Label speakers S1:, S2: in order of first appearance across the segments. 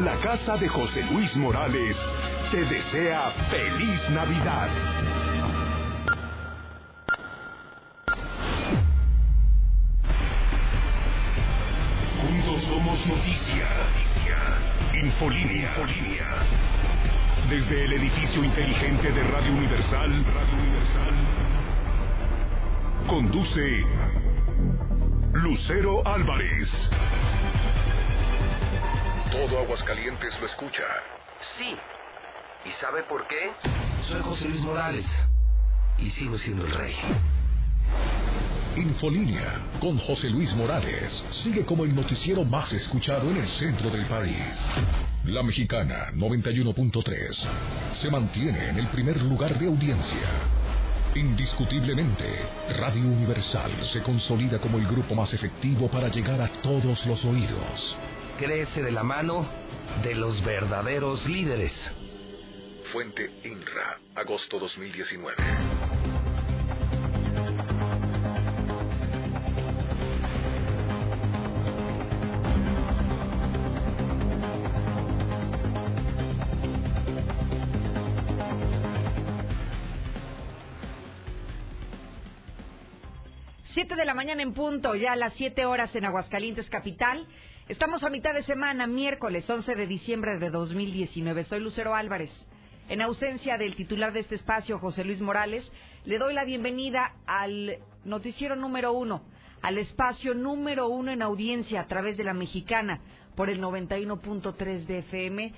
S1: la casa de José Luis Morales te desea feliz Navidad. Juntos somos noticia. Infolínea. Desde el edificio inteligente de Radio Universal, Radio Universal, conduce Lucero Álvarez. Todo Aguascalientes lo escucha.
S2: Sí. ¿Y sabe por qué? Soy José Luis Morales. Y sigo siendo el rey.
S1: Infolínea con José Luis Morales sigue como el noticiero más escuchado en el centro del país. La mexicana 91.3 se mantiene en el primer lugar de audiencia. Indiscutiblemente, Radio Universal se consolida como el grupo más efectivo para llegar a todos los oídos.
S2: Crece de la mano de los verdaderos líderes.
S1: Fuente INRA, agosto 2019.
S3: Siete de la mañana en punto, ya a las siete horas en Aguascalientes Capital. Estamos a mitad de semana, miércoles 11 de diciembre de 2019. Soy Lucero Álvarez. En ausencia del titular de este espacio, José Luis Morales, le doy la bienvenida al noticiero número uno, al espacio número uno en audiencia a través de la mexicana por el 91.3 de FM.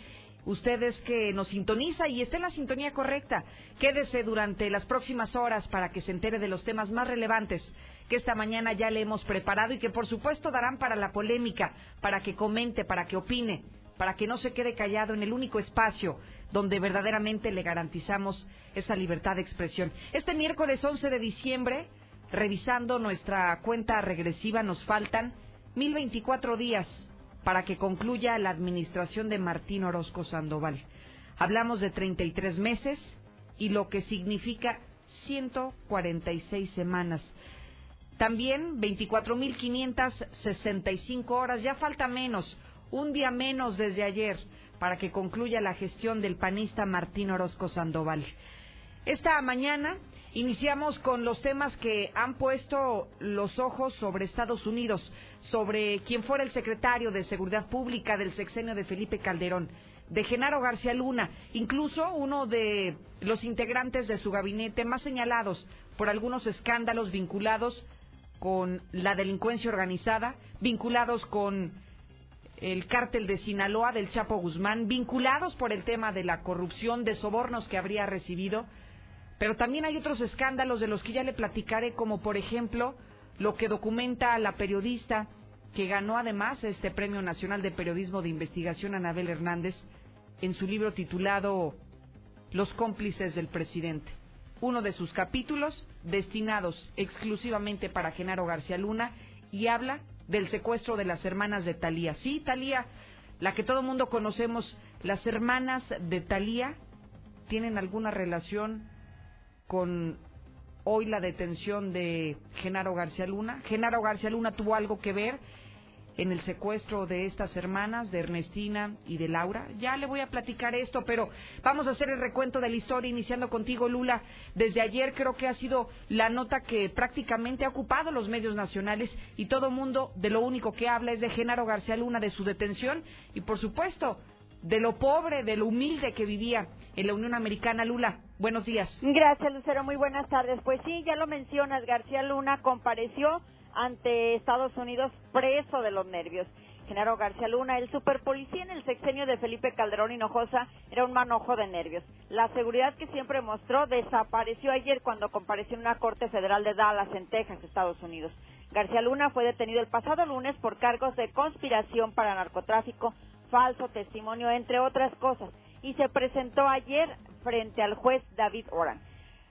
S3: Ustedes que nos sintoniza y esté en la sintonía correcta, quédese durante las próximas horas para que se entere de los temas más relevantes que esta mañana ya le hemos preparado y que por supuesto darán para la polémica, para que comente, para que opine, para que no se quede callado en el único espacio donde verdaderamente le garantizamos esa libertad de expresión. Este miércoles 11 de diciembre, revisando nuestra cuenta regresiva, nos faltan 1024 días para que concluya la administración de Martín Orozco Sandoval. Hablamos de 33 meses y lo que significa 146 semanas. También 24.565 horas, ya falta menos, un día menos desde ayer para que concluya la gestión del panista Martín Orozco Sandoval. Esta mañana iniciamos con los temas que han puesto los ojos sobre Estados Unidos, sobre quien fuera el secretario de Seguridad Pública del sexenio de Felipe Calderón, de Genaro García Luna, incluso uno de los integrantes de su gabinete más señalados por algunos escándalos vinculados con la delincuencia organizada, vinculados con el cártel de Sinaloa del Chapo Guzmán, vinculados por el tema de la corrupción, de sobornos que habría recibido, pero también hay otros escándalos de los que ya le platicaré, como por ejemplo lo que documenta la periodista que ganó además este Premio Nacional de Periodismo de Investigación, Anabel Hernández, en su libro titulado Los cómplices del presidente. Uno de sus capítulos destinados exclusivamente para Genaro García Luna y habla del secuestro de las hermanas de Talía. Sí, Talía, la que todo mundo conocemos, las hermanas de Talía tienen alguna relación con hoy la detención de Genaro García Luna. Genaro García Luna tuvo algo que ver en el secuestro de estas hermanas, de Ernestina y de Laura. Ya le voy a platicar esto, pero vamos a hacer el recuento de la historia, iniciando contigo, Lula. Desde ayer creo que ha sido la nota que prácticamente ha ocupado los medios nacionales y todo mundo de lo único que habla es de Genaro García Luna, de su detención y, por supuesto, de lo pobre, de lo humilde que vivía en la Unión Americana. Lula, buenos días.
S4: Gracias, Lucero. Muy buenas tardes. Pues sí, ya lo mencionas, García Luna compareció ante Estados Unidos preso de los nervios. Genaro García Luna, el superpolicía en el sexenio de Felipe Calderón Hinojosa, era un manojo de nervios. La seguridad que siempre mostró desapareció ayer cuando compareció en una corte federal de Dallas, en Texas, Estados Unidos. García Luna fue detenido el pasado lunes por cargos de conspiración para narcotráfico, falso testimonio, entre otras cosas, y se presentó ayer frente al juez David Oran.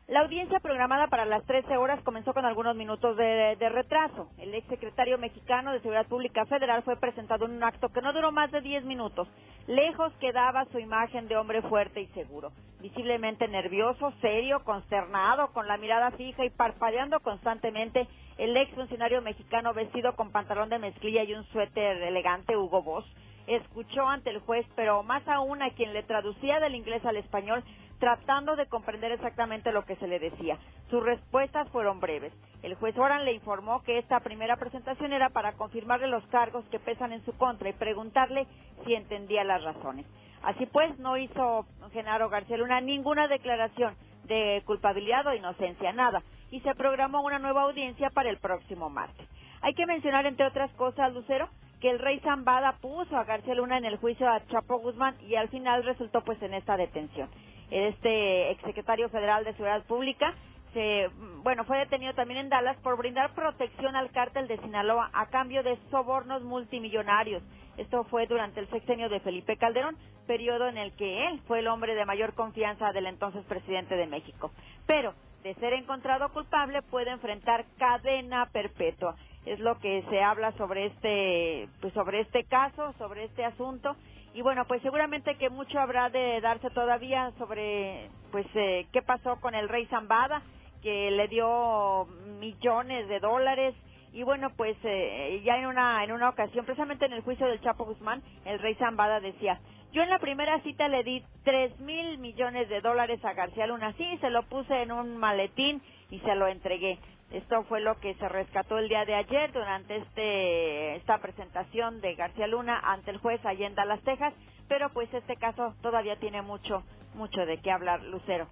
S4: La audiencia programada para las 13 horas comenzó con algunos minutos de, retraso. El exsecretario mexicano de Seguridad Pública Federal fue presentado en un acto que no duró más de 10 minutos. Lejos quedaba su imagen de hombre fuerte y seguro. Visiblemente nervioso, serio, consternado, con la mirada fija y parpadeando constantemente, el ex funcionario mexicano vestido con pantalón de mezclilla y un suéter elegante, Hugo Boss, escuchó ante el juez, pero más aún a quien le traducía del inglés al español, tratando de comprender exactamente lo que se le decía. Sus respuestas fueron breves. El juez Oran le informó que esta primera presentación era para confirmarle los cargos que pesan en su contra y preguntarle si entendía las razones. Así pues, no hizo Genaro García Luna ninguna declaración de culpabilidad o inocencia, nada, y se programó una nueva audiencia para el próximo martes. Hay que mencionar, entre otras cosas, Lucero, que el rey Zambada puso a García Luna en el juicio a Chapo Guzmán y al final resultó pues en esta detención este exsecretario federal de Seguridad Pública, se, bueno, fue detenido también en Dallas por brindar protección al cártel de Sinaloa a cambio de sobornos multimillonarios. Esto fue durante el sexenio de Felipe Calderón, periodo en el que él fue el hombre de mayor confianza del entonces presidente de México. Pero, de ser encontrado culpable, puede enfrentar cadena perpetua. Es lo que se habla sobre este, pues sobre este caso, sobre este asunto. Y bueno, pues seguramente que mucho habrá de darse todavía sobre pues eh, qué pasó con el rey Zambada, que le dio millones de dólares. Y bueno, pues eh, ya en una en una ocasión, precisamente en el juicio del Chapo Guzmán, el rey Zambada decía, yo en la primera cita le di tres mil millones de dólares a García Luna, sí, se lo puse en un maletín y se lo entregué. Esto fue lo que se rescató el día de ayer durante este, esta presentación de García Luna ante el juez allá en Dallas, Texas, pero pues este caso todavía tiene mucho, mucho de qué hablar, Lucero.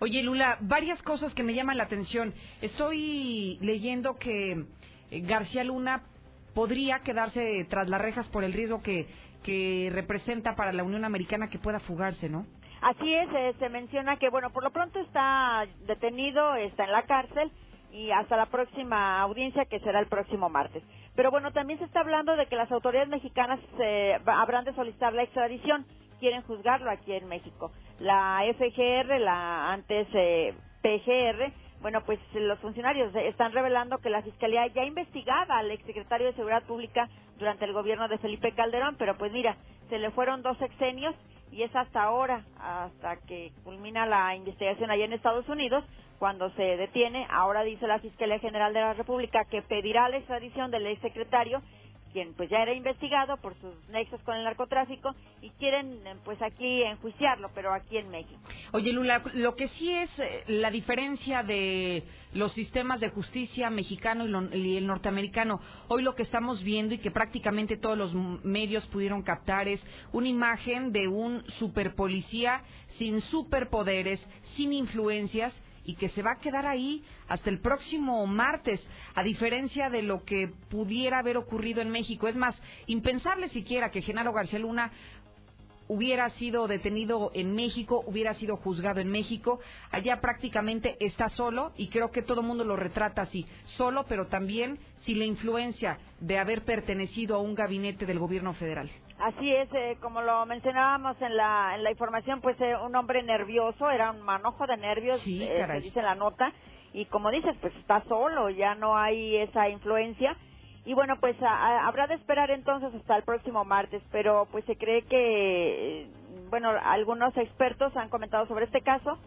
S3: Oye, Lula, varias cosas que me llaman la atención. Estoy leyendo que eh, García Luna podría quedarse tras las rejas por el riesgo que, que representa para la Unión Americana que pueda fugarse, ¿no?
S4: Así es, eh, se menciona que, bueno, por lo pronto está detenido, está en la cárcel, y hasta la próxima audiencia que será el próximo martes. Pero bueno, también se está hablando de que las autoridades mexicanas eh, habrán de solicitar la extradición, quieren juzgarlo aquí en México. La FGR, la antes eh, PGR, bueno, pues los funcionarios están revelando que la Fiscalía ya investigaba al exsecretario de Seguridad Pública durante el gobierno de Felipe Calderón, pero pues mira, se le fueron dos sexenios y es hasta ahora, hasta que culmina la investigación allá en Estados Unidos, cuando se detiene. Ahora dice la Fiscalía General de la República que pedirá la extradición del exsecretario quien pues ya era investigado por sus nexos con el narcotráfico y quieren pues aquí enjuiciarlo, pero aquí en México.
S3: Oye Lula, lo que sí es eh, la diferencia de los sistemas de justicia mexicano y, el norteamericano, hoy lo que estamos viendo y que prácticamente todos los medios pudieron captar es una imagen de un superpolicía sin superpoderes, sin influencias y que se va a quedar ahí hasta el próximo martes, a diferencia de lo que pudiera haber ocurrido en México. Es más, impensable siquiera que Genaro García Luna hubiera sido detenido en México, hubiera sido juzgado en México. Allá prácticamente está solo y creo que todo el mundo lo retrata así, solo, pero también sin la influencia de haber pertenecido a un gabinete del gobierno federal.
S4: Así es, eh, como lo mencionábamos en la, en la información, pues eh, un hombre nervioso, era un manojo de nervios, eh, se dice la nota, y como dices, pues está solo, ya no hay esa influencia. Y bueno, pues habrá de esperar entonces hasta el próximo martes, pero pues se cree que, bueno, algunos expertos han comentado sobre este caso,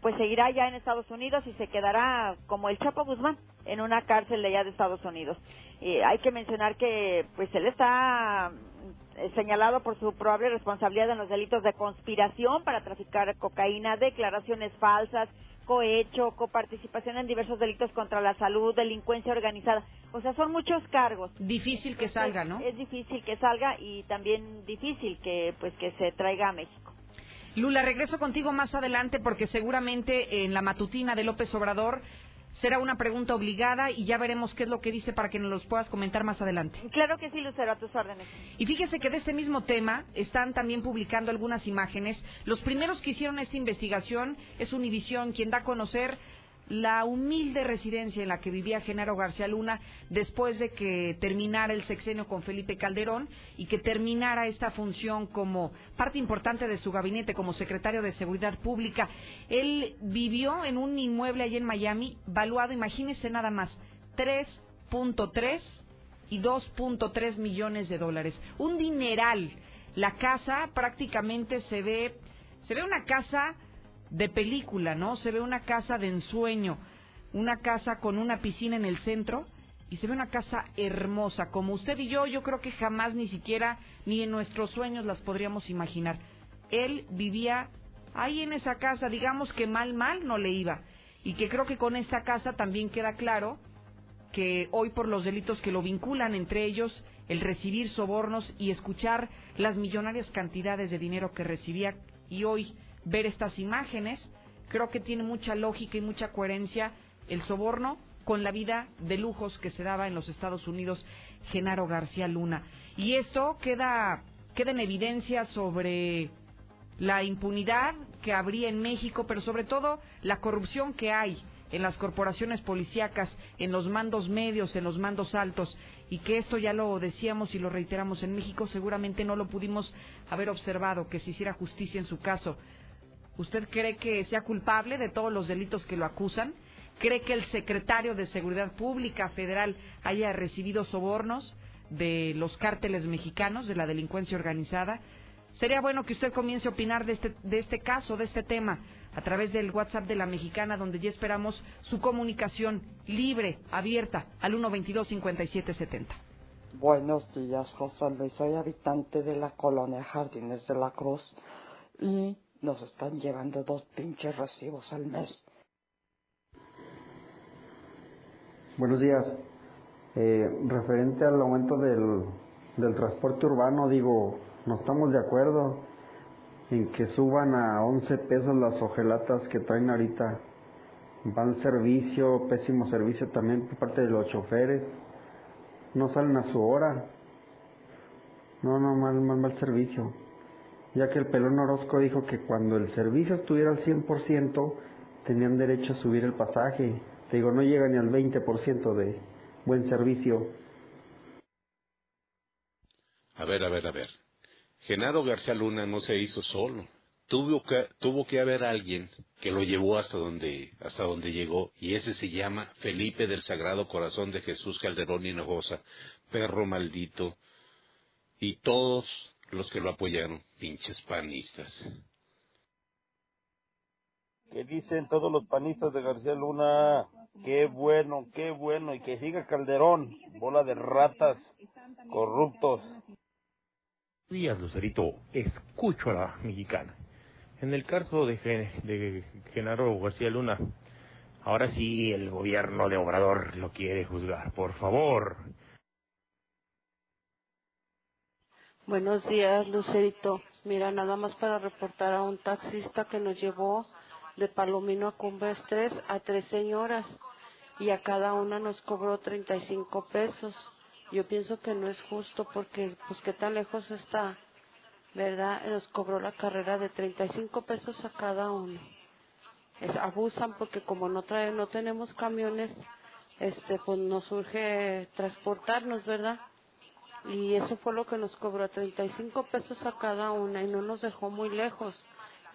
S4: pues seguirá ya en Estados Unidos y se quedará como el Chapo Guzmán en una cárcel de allá de Estados Unidos. Y hay que mencionar que pues él está eh, señalado por su probable responsabilidad en los delitos de conspiración para traficar cocaína, declaraciones falsas, cohecho, coparticipación en diversos delitos contra la salud, delincuencia organizada. O sea, son muchos cargos.
S3: Difícil que salga, ¿no?
S4: Es difícil que salga y también difícil que pues que se traiga a México.
S3: Lula, regreso contigo más adelante porque seguramente en la matutina de López Obrador será una pregunta obligada y ya veremos qué es lo que dice para que nos los puedas comentar más adelante.
S4: Claro que sí, Lucero, a tus órdenes.
S3: Y fíjese que de este mismo tema están también publicando algunas imágenes. Los primeros que hicieron esta investigación es Univisión, quien da a conocer la humilde residencia en la que vivía Genaro García Luna después de que terminara el sexenio con Felipe Calderón y que terminara esta función como parte importante de su gabinete como secretario de Seguridad Pública. Él vivió en un inmueble allí en Miami, valuado, imagínese nada más, 3.3 y 2.3 millones de dólares. Un dineral. La casa prácticamente se ve, se ve una casa de película, ¿no? Se ve una casa de ensueño, una casa con una piscina en el centro y se ve una casa hermosa, como usted y yo, yo creo que jamás ni siquiera ni en nuestros sueños las podríamos imaginar. Él vivía ahí en esa casa, digamos que mal, mal no le iba. Y que creo que con esta casa también queda claro que hoy por los delitos que lo vinculan, entre ellos el recibir sobornos y escuchar las millonarias cantidades de dinero que recibía y hoy ver estas imágenes, creo que tiene mucha lógica y mucha coherencia el soborno con la vida de lujos que se daba en los Estados Unidos Genaro García Luna. Y esto queda, queda en evidencia sobre la impunidad que habría en México, pero sobre todo la corrupción que hay en las corporaciones policíacas, en los mandos medios, en los mandos altos, y que esto ya lo decíamos y lo reiteramos en México, seguramente no lo pudimos haber observado, que se hiciera justicia en su caso. ¿Usted cree que sea culpable de todos los delitos que lo acusan? ¿Cree que el secretario de Seguridad Pública Federal haya recibido sobornos de los cárteles mexicanos, de la delincuencia organizada? Sería bueno que usted comience a opinar de este, de este caso, de este tema, a través del WhatsApp de la mexicana, donde ya esperamos su comunicación libre, abierta, al 122-5770.
S5: Buenos días, José Luis. Soy habitante de la colonia Jardines de la Cruz y nos están llevando dos pinches recibos al mes.
S6: Buenos días. Eh, referente al aumento del, del transporte urbano, digo, no estamos de acuerdo en que suban a 11 pesos las ojelatas que traen ahorita. Van servicio, pésimo servicio también por parte de los choferes. No salen a su hora. No, no, mal, mal, mal servicio. Ya que el pelón Orozco dijo que cuando el servicio estuviera al 100%, tenían derecho a subir el pasaje. Te digo, no llega ni al 20% de buen servicio.
S7: A ver, a ver, a ver. Genaro García Luna no se hizo solo. Tuvo que, tuvo que haber alguien que lo llevó hasta donde, hasta donde llegó, y ese se llama Felipe del Sagrado Corazón de Jesús Calderón Hinojosa, perro maldito, y todos los que lo apoyaron, pinches panistas.
S8: ¿Qué dicen todos los panistas de García Luna? Qué bueno, qué bueno, y que siga Calderón, bola de ratas, corruptos
S9: días, Lucerito. Escucho a la mexicana. En el caso de, de Genaro García Luna, ahora sí el gobierno de Obrador lo quiere juzgar. Por favor.
S10: Buenos días, Lucerito. Mira, nada más para reportar a un taxista que nos llevó de Palomino a Cumbres 3 a tres señoras y a cada una nos cobró 35 pesos yo pienso que no es justo porque, pues, qué tan lejos está, ¿verdad? Nos cobró la carrera de 35 pesos a cada uno. Abusan porque como no trae, no tenemos camiones, este, pues nos surge transportarnos, ¿verdad? Y eso fue lo que nos cobró, 35 pesos a cada una y no nos dejó muy lejos.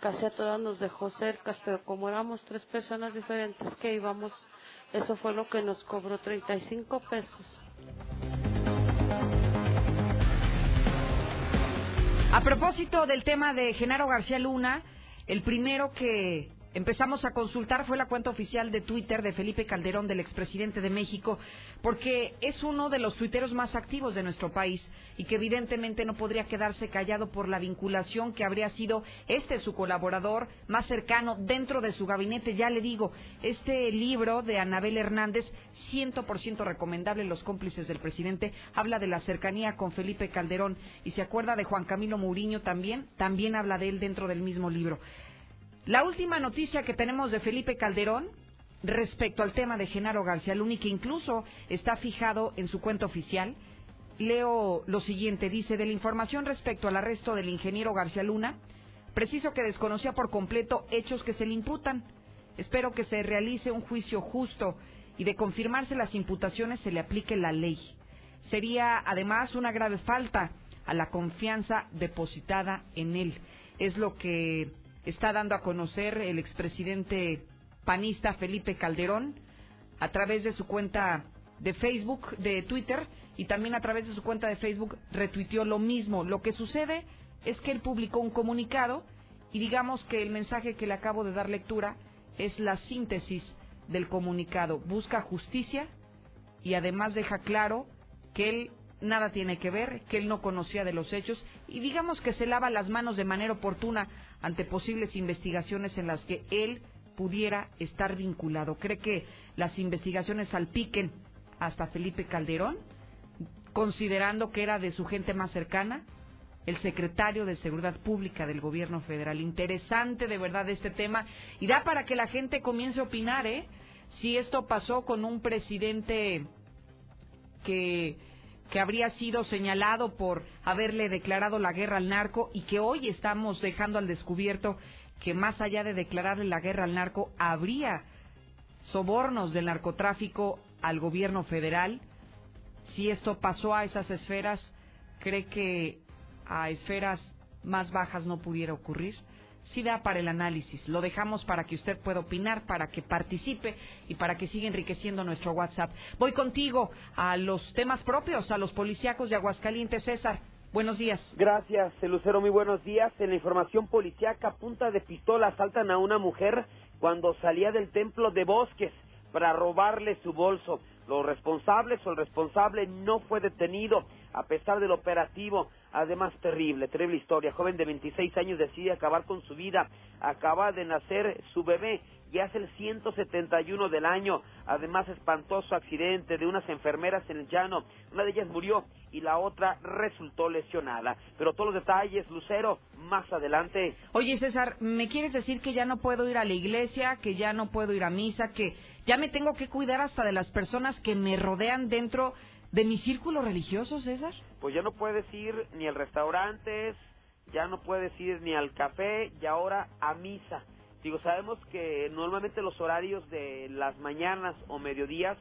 S10: Casi a todas nos dejó cercas, pero como éramos tres personas diferentes que íbamos, eso fue lo que nos cobró, 35 pesos.
S3: A propósito del tema de Genaro García Luna, el primero que empezamos a consultar fue la cuenta oficial de Twitter de Felipe Calderón, del expresidente de México, porque es uno de los tuiteros más activos de nuestro país y que evidentemente no podría quedarse callado por la vinculación que habría sido este su colaborador más cercano dentro de su gabinete. Ya le digo, este libro de Anabel Hernández, ciento por ciento recomendable, Los cómplices del presidente, habla de la cercanía con Felipe Calderón y se acuerda de Juan Camilo Mourinho también, también habla de él dentro del mismo libro. La última noticia que tenemos de Felipe Calderón respecto al tema de Genaro García Luna, que incluso está fijado en su cuenta oficial, leo lo siguiente, dice, de la información respecto al arresto del ingeniero García Luna, preciso que desconocía por completo hechos que se le imputan. Espero que se realice un juicio justo y de confirmarse las imputaciones se le aplique la ley. Sería además una grave falta a la confianza depositada en él. Es lo que está dando a conocer el expresidente panista Felipe Calderón a través de su cuenta de Facebook, de Twitter y también a través de su cuenta de Facebook retuiteó lo mismo. Lo que sucede es que él publicó un comunicado y digamos que el mensaje que le acabo de dar lectura es la síntesis del comunicado. Busca justicia y además deja claro que él nada tiene que ver, que él no conocía de los hechos y digamos que se lava las manos de manera oportuna ante posibles investigaciones en las que él pudiera estar vinculado. ¿Cree que las investigaciones salpiquen hasta Felipe Calderón, considerando que era de su gente más cercana? el secretario de Seguridad Pública del Gobierno Federal. Interesante de verdad este tema y da para que la gente comience a opinar, ¿eh? Si esto pasó con un presidente que que habría sido señalado por haberle declarado la guerra al narco y que hoy estamos dejando al descubierto que más allá de declararle la guerra al narco, habría sobornos del narcotráfico al gobierno federal. Si esto pasó a esas esferas, ¿cree que a esferas más bajas no pudiera ocurrir? Sí da para el análisis. Lo dejamos para que usted pueda opinar, para que participe y para que siga enriqueciendo nuestro WhatsApp. Voy contigo a los temas propios, a los policíacos de Aguascalientes. César, buenos días.
S11: Gracias, Lucero, muy buenos días. En la información policíaca, punta de pistola asaltan a una mujer cuando salía del templo de Bosques para robarle su bolso. Los responsables o el responsable no fue detenido a pesar del operativo. Además, terrible, terrible historia. Joven de 26 años decide acabar con su vida. Acaba de nacer su bebé. Ya es el 171 del año. Además, espantoso accidente de unas enfermeras en el llano. Una de ellas murió y la otra resultó lesionada. Pero todos los detalles, Lucero, más adelante.
S3: Oye, César, ¿me quieres decir que ya no puedo ir a la iglesia, que ya no puedo ir a misa, que ya me tengo que cuidar hasta de las personas que me rodean dentro de mi círculo religioso, César?
S11: Pues ya no puedes ir ni al restaurantes, ya no puedes ir ni al café y ahora a misa. Digo, sabemos que normalmente los horarios de las mañanas o mediodías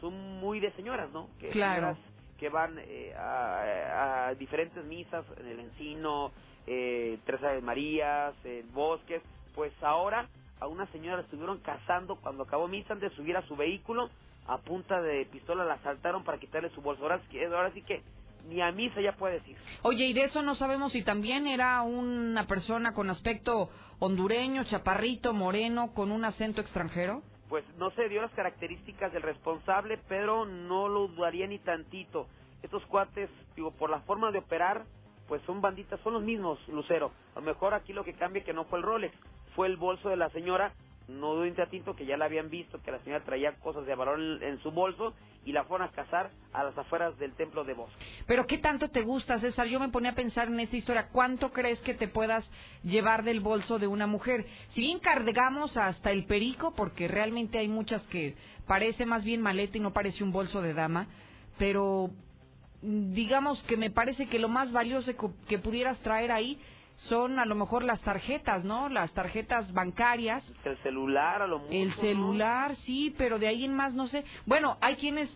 S11: son muy de señoras, ¿no? Que
S3: claro.
S11: que van eh, a, diferentes misas en el Encino, eh, Tres Aves Marías, en Bosques. Pues ahora a una señora la estuvieron cazando cuando acabó misa antes de subir a su vehículo a punta de pistola la asaltaron para quitarle su bolso. Ahora sí que, ni a misa ya puede decir.
S3: Oye, y de eso no sabemos si también era una persona con aspecto hondureño, chaparrito, moreno, con un acento extranjero.
S11: Pues no se dio las características del responsable, pero no lo dudaría ni tantito. Estos cuates, digo, por la forma de operar, pues son banditas, son los mismos, Lucero. A lo mejor aquí lo que cambia que no fue el Rolex, fue el bolso de la señora no doy un que ya la habían visto, que la señora traía cosas de valor en, su bolso y la fueron a cazar a las afueras del templo de Bosque.
S3: Pero ¿qué tanto te gusta, César? Yo me ponía a pensar en esta historia. ¿Cuánto crees que te puedas llevar del bolso de una mujer? Si bien cargamos hasta el perico, porque realmente hay muchas que parece más bien maleta y no parece un bolso de dama, pero digamos que me parece que lo más valioso que pudieras traer ahí son a lo mejor las tarjetas, ¿no? Las tarjetas bancarias.
S11: El celular, a lo mejor.
S3: El celular, sí, pero de ahí en más no sé. Bueno, hay quienes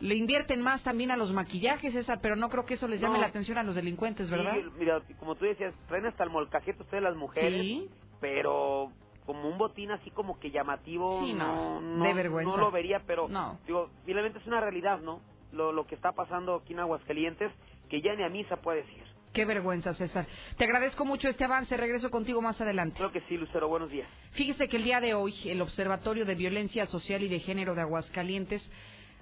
S3: le invierten más también a los maquillajes, esa, pero no creo que eso les llame la atención a los delincuentes, ¿verdad?
S11: Sí, mira, como tú decías, traen hasta el molcajete ustedes las mujeres,
S3: sí.
S11: pero como un botín así como que llamativo,
S3: sí,
S11: no,
S3: no, de vergüenza.
S11: no lo vería, pero
S3: no.
S11: digo, finalmente es una realidad, ¿no? Lo, lo que está pasando aquí en Aguascalientes, que ya ni a misa puede decir.
S3: Qué vergüenza, César. Te agradezco mucho este avance. Regreso contigo más adelante.
S11: Creo que sí, Lucero. Buenos días.
S3: Fíjese que el día de hoy el Observatorio de Violencia Social y de Género de Aguascalientes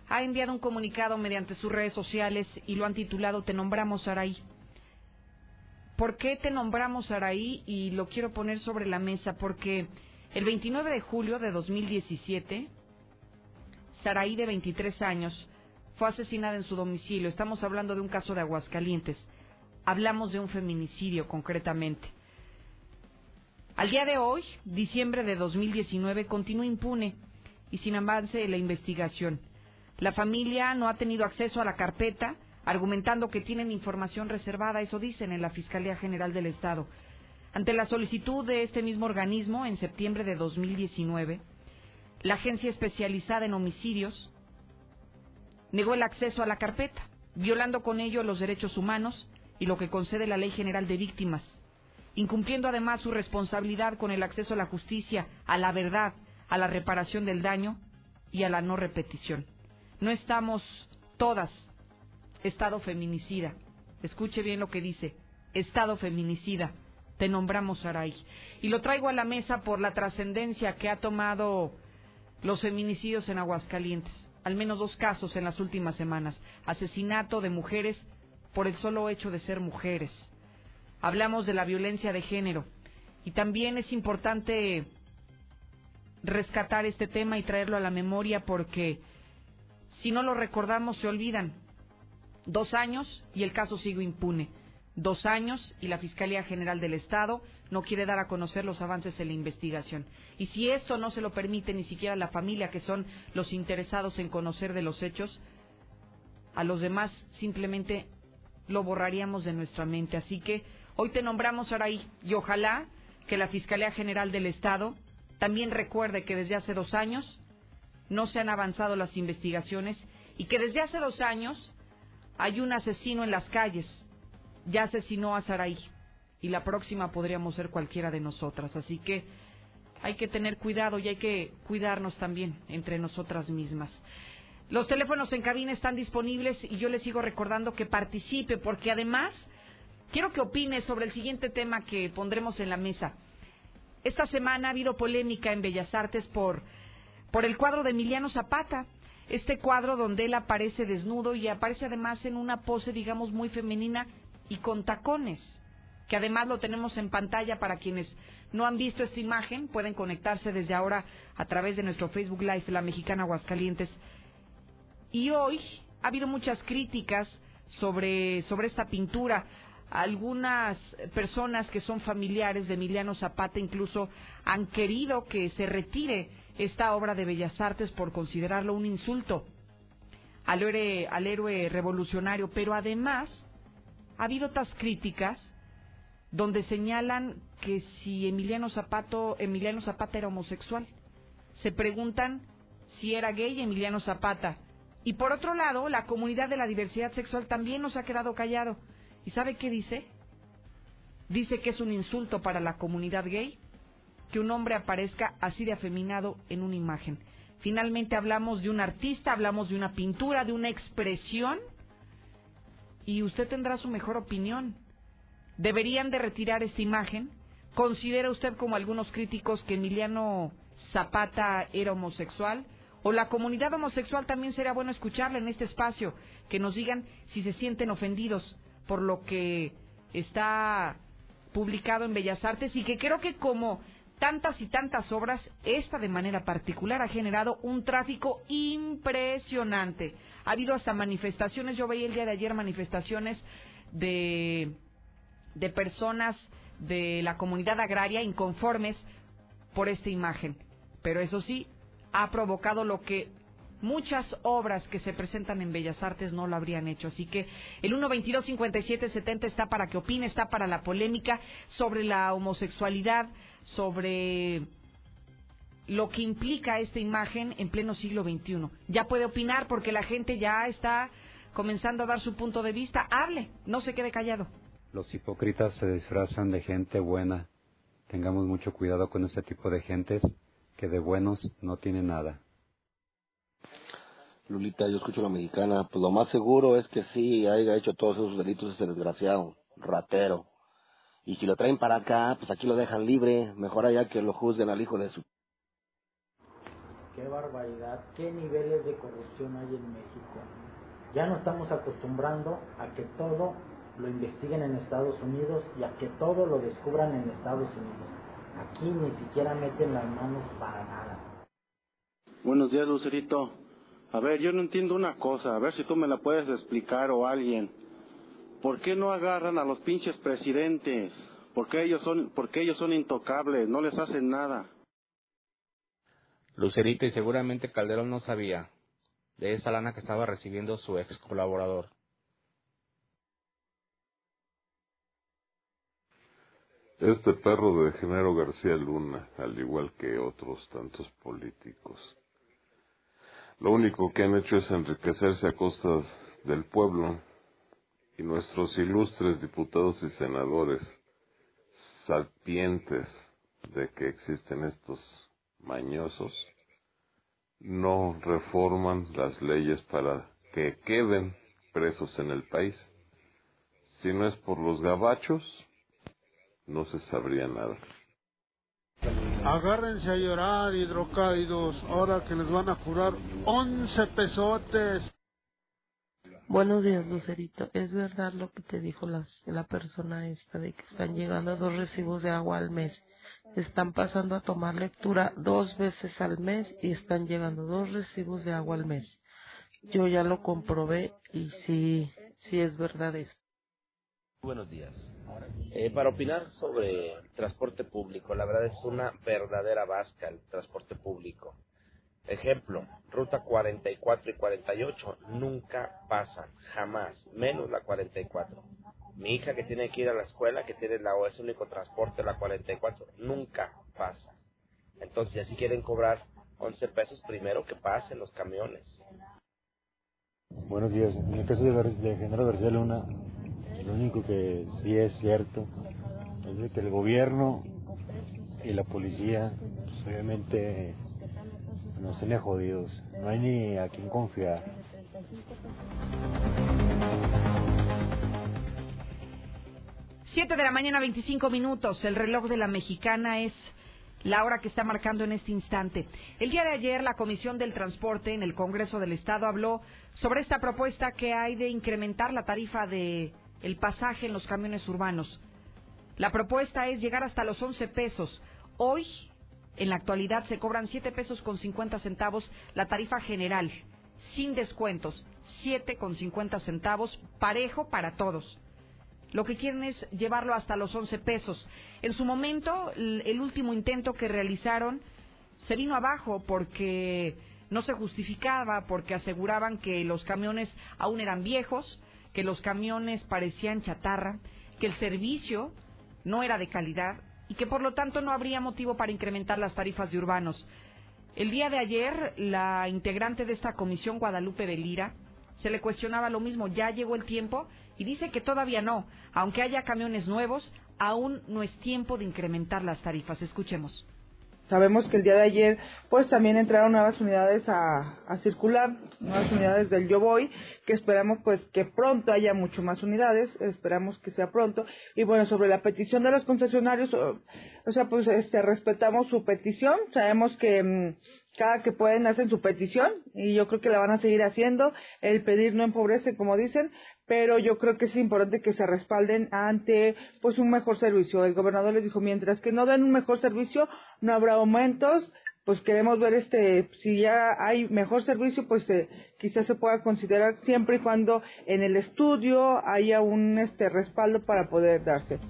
S3: ha enviado un comunicado mediante sus redes sociales y lo han titulado Te nombramos Araí. ¿Por qué te nombramos Araí? Y lo quiero poner sobre la mesa porque el 29 de julio de 2017, Saraí, de 23 años, fue asesinada en su domicilio. Estamos hablando de un caso de Aguascalientes hablamos de un feminicidio concretamente. Al día de hoy, diciembre de 2019, continúa impune y sin avance de la investigación. La familia no ha tenido acceso a la carpeta, argumentando que tienen información reservada, eso dicen en la Fiscalía General del Estado. Ante la solicitud de este mismo organismo, en septiembre de 2019, la agencia especializada en homicidios negó el acceso a la carpeta, violando con ello los derechos humanos y lo que concede la Ley General de Víctimas, incumpliendo además su responsabilidad con el acceso a la justicia, a la verdad, a la reparación del daño y a la no repetición. No estamos todas Estado feminicida. Escuche bien lo que dice. Estado feminicida. Te nombramos Saray. Y lo traigo a la mesa por la trascendencia que ha tomado los feminicidios en Aguascalientes. al menos dos casos en las últimas semanas. Asesinato de mujeres por el solo hecho de ser mujeres. Hablamos de la violencia de género. Y también es importante rescatar este tema y traerlo a la memoria porque si no lo recordamos se olvidan. Dos años y el caso sigue impune. Dos años y la Fiscalía General del Estado no quiere dar a conocer los avances en la investigación. Y si esto no se lo permite ni siquiera la familia, que son los interesados en conocer de los hechos, a los demás simplemente lo borraríamos de nuestra mente. Así que hoy te nombramos Araí y ojalá que la Fiscalía General del Estado también recuerde que desde hace dos años no se han avanzado las investigaciones y que desde hace dos años hay un asesino en las calles. Ya asesinó a Saraí y la próxima podríamos ser cualquiera de nosotras. Así que hay que tener cuidado y hay que cuidarnos también entre nosotras mismas. Los teléfonos en cabina están disponibles y yo les sigo recordando que participe porque además quiero que opine sobre el siguiente tema que pondremos en la mesa. Esta semana ha habido polémica en Bellas Artes por, por el cuadro de Emiliano Zapata. Este cuadro donde él aparece desnudo y aparece además en una pose, digamos, muy femenina y con tacones, que además lo tenemos en pantalla para quienes no han visto esta imagen, pueden conectarse desde ahora a través de nuestro Facebook Live, La Mexicana Aguascalientes. Y hoy ha habido muchas críticas sobre, sobre esta pintura. Algunas personas que son familiares de Emiliano Zapata incluso han querido que se retire esta obra de Bellas Artes por considerarlo un insulto al héroe, al héroe revolucionario, pero además ha habido otras críticas donde señalan que si Emiliano Zapato, Emiliano Zapata era homosexual. Se preguntan si era gay Emiliano Zapata. Y por otro lado, la comunidad de la diversidad sexual también nos ha quedado callado. ¿Y sabe qué dice? Dice que es un insulto para la comunidad gay que un hombre aparezca así de afeminado en una imagen. Finalmente hablamos de un artista, hablamos de una pintura, de una expresión, y usted tendrá su mejor opinión. ¿Deberían de retirar esta imagen? ¿Considera usted, como algunos críticos, que Emiliano Zapata era homosexual? ¿O la comunidad homosexual también sería bueno escucharla en este espacio? Que nos digan si se sienten ofendidos por lo que está publicado en Bellas Artes y que creo que como tantas y tantas obras, esta de manera particular ha generado un tráfico impresionante. Ha habido hasta manifestaciones, yo veía el día de ayer manifestaciones de, de personas de la comunidad agraria inconformes por esta imagen. Pero eso sí, ha provocado lo que muchas obras que se presentan en Bellas Artes no lo habrían hecho. Así que el 122-5770 está para que opine, está para la polémica sobre la homosexualidad, sobre lo que implica esta imagen en pleno siglo XXI. Ya puede opinar porque la gente ya está comenzando a dar su punto de vista. Hable, no se quede callado.
S12: Los hipócritas se disfrazan de gente buena. Tengamos mucho cuidado con este tipo de gentes que de buenos no tienen nada.
S13: Lulita, yo escucho a la mexicana, pues lo más seguro es que sí haya hecho todos esos delitos ese desgraciado, ratero. Y si lo traen para acá, pues aquí lo dejan libre, mejor allá que lo juzguen al hijo de su...
S14: Qué barbaridad, qué niveles de corrupción hay en México. Ya no estamos acostumbrando a que todo lo investiguen en Estados Unidos y a que todo lo descubran en Estados Unidos. Aquí ni siquiera meten las manos para nada.
S15: Buenos días, Lucerito. A ver, yo no entiendo una cosa, a ver si tú me la puedes explicar o alguien. ¿Por qué no agarran a los pinches presidentes? ¿Por qué ellos son, porque ellos son intocables? No les hacen nada.
S9: Lucerito, y seguramente Calderón no sabía de esa lana que estaba recibiendo su ex colaborador.
S16: Este perro de Genaro García Luna, al igual que otros tantos políticos, lo único que han hecho es enriquecerse a costas del pueblo y nuestros ilustres diputados y senadores, sapientes de que existen estos mañosos, no reforman las leyes para que queden presos en el país. Si no es por los gabachos, no se sabría nada.
S17: Agárrense a llorar, hidrocálidos, ahora que les van a curar 11 pesotes.
S18: Buenos días, Lucerito. ¿Es verdad lo que te dijo la, la persona esta de que están llegando dos recibos de agua al mes? Están pasando a tomar lectura dos veces al mes y están llegando dos recibos de agua al mes. Yo ya lo comprobé y sí, sí es verdad esto.
S19: Buenos días. Eh, para opinar sobre transporte público, la verdad es una verdadera vasca el transporte público. Ejemplo, ruta 44 y 48 nunca pasan, jamás, menos la 44. Mi hija que tiene que ir a la escuela, que tiene la es único transporte, la 44, nunca pasa. Entonces, si quieren cobrar 11 pesos, primero que pasen los camiones.
S20: Buenos días. En el caso de, de General García Luna, lo único que sí es cierto es de que el gobierno y la policía, pues, obviamente, nos tiene jodidos. No hay ni a quién confiar.
S3: Siete de la mañana, 25 minutos. El reloj de la mexicana es la hora que está marcando en este instante. El día de ayer, la Comisión del Transporte en el Congreso del Estado habló sobre esta propuesta que hay de incrementar la tarifa de el pasaje en los camiones urbanos. La propuesta es llegar hasta los 11 pesos. Hoy, en la actualidad, se cobran 7 pesos con 50 centavos la tarifa general, sin descuentos, 7 con 50 centavos, parejo para todos. Lo que quieren es llevarlo hasta los 11 pesos. En su momento, el último intento que realizaron se vino abajo porque no se justificaba, porque aseguraban que los camiones aún eran viejos, que los camiones parecían chatarra, que el servicio no era de calidad y que por lo tanto no habría motivo para incrementar las tarifas de urbanos. El día de ayer, la integrante de esta comisión, Guadalupe Belira, se le cuestionaba lo mismo, ya llegó el tiempo y dice que todavía no, aunque haya camiones nuevos, aún no es tiempo de incrementar las tarifas. Escuchemos.
S21: Sabemos que el día de ayer, pues también entraron nuevas unidades a, circular, nuevas unidades del Yo Voy, que esperamos pues que pronto haya mucho más unidades, esperamos que sea pronto. Y bueno, sobre la petición de los concesionarios, o, sea, pues este, respetamos su petición, sabemos que mm, cada que pueden hacen su petición y yo creo que la van a seguir haciendo. El pedir no empobrece, como dicen, pero yo creo que es importante que se respalden ante pues un mejor servicio. El gobernador les dijo, mientras que no den un mejor servicio, no habrá aumentos, pues queremos ver este si ya hay mejor servicio, pues eh, quizás se pueda considerar siempre y cuando en el estudio haya un este respaldo para poder darse.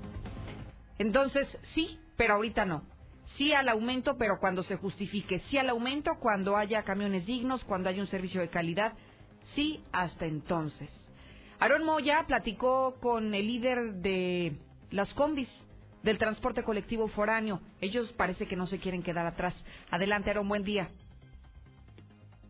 S3: Entonces, sí, pero ahorita no. Sí al aumento, pero cuando se justifique. Sí al aumento cuando haya camiones dignos, cuando haya un servicio de calidad. Sí, hasta entonces. Aaron Moya platicó con el líder de las combis del transporte colectivo foráneo. Ellos parece que no se quieren quedar atrás. Adelante, Aaron, buen día.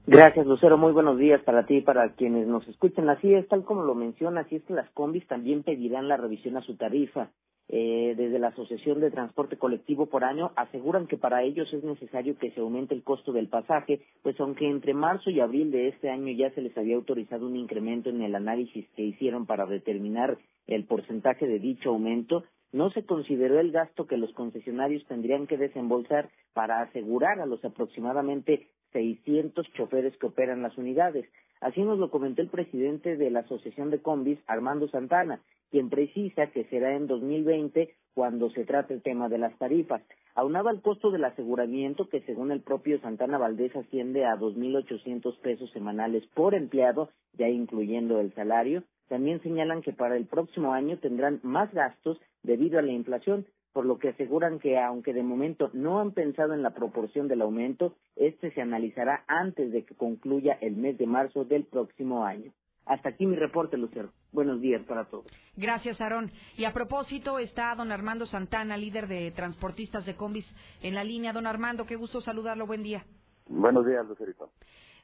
S22: Gracias, Lucero. Muy buenos días para ti y para quienes nos escuchan. Así es, tal como lo menciona, así es que las combis también pedirán la revisión a su tarifa. Eh, desde la Asociación de Transporte Colectivo por año aseguran que para ellos es necesario que se aumente el costo del pasaje, pues aunque entre marzo y abril de este año ya se les había autorizado un incremento en el análisis que hicieron para determinar el porcentaje de dicho aumento, no se consideró el gasto que los concesionarios tendrían que desembolsar para asegurar a los aproximadamente 600 choferes que operan las unidades. Así nos lo comentó el presidente de la Asociación de Combis, Armando Santana, quien precisa que será en 2020 cuando se trate el tema de las tarifas. Aunado al costo del aseguramiento, que según el propio Santana Valdés asciende a 2.800 pesos semanales por empleado, ya incluyendo el salario, también señalan que para el próximo año tendrán más gastos debido a la inflación, por lo que aseguran que aunque de momento no han pensado en la proporción del aumento, este se analizará antes de que concluya el mes de marzo del próximo año. Hasta aquí mi reporte, Lucero. Buenos días para todos.
S3: Gracias, Aarón. Y a propósito, está don Armando Santana, líder de transportistas de combis, en la línea. Don Armando, qué gusto saludarlo. Buen día.
S23: Buenos días, Lucerito.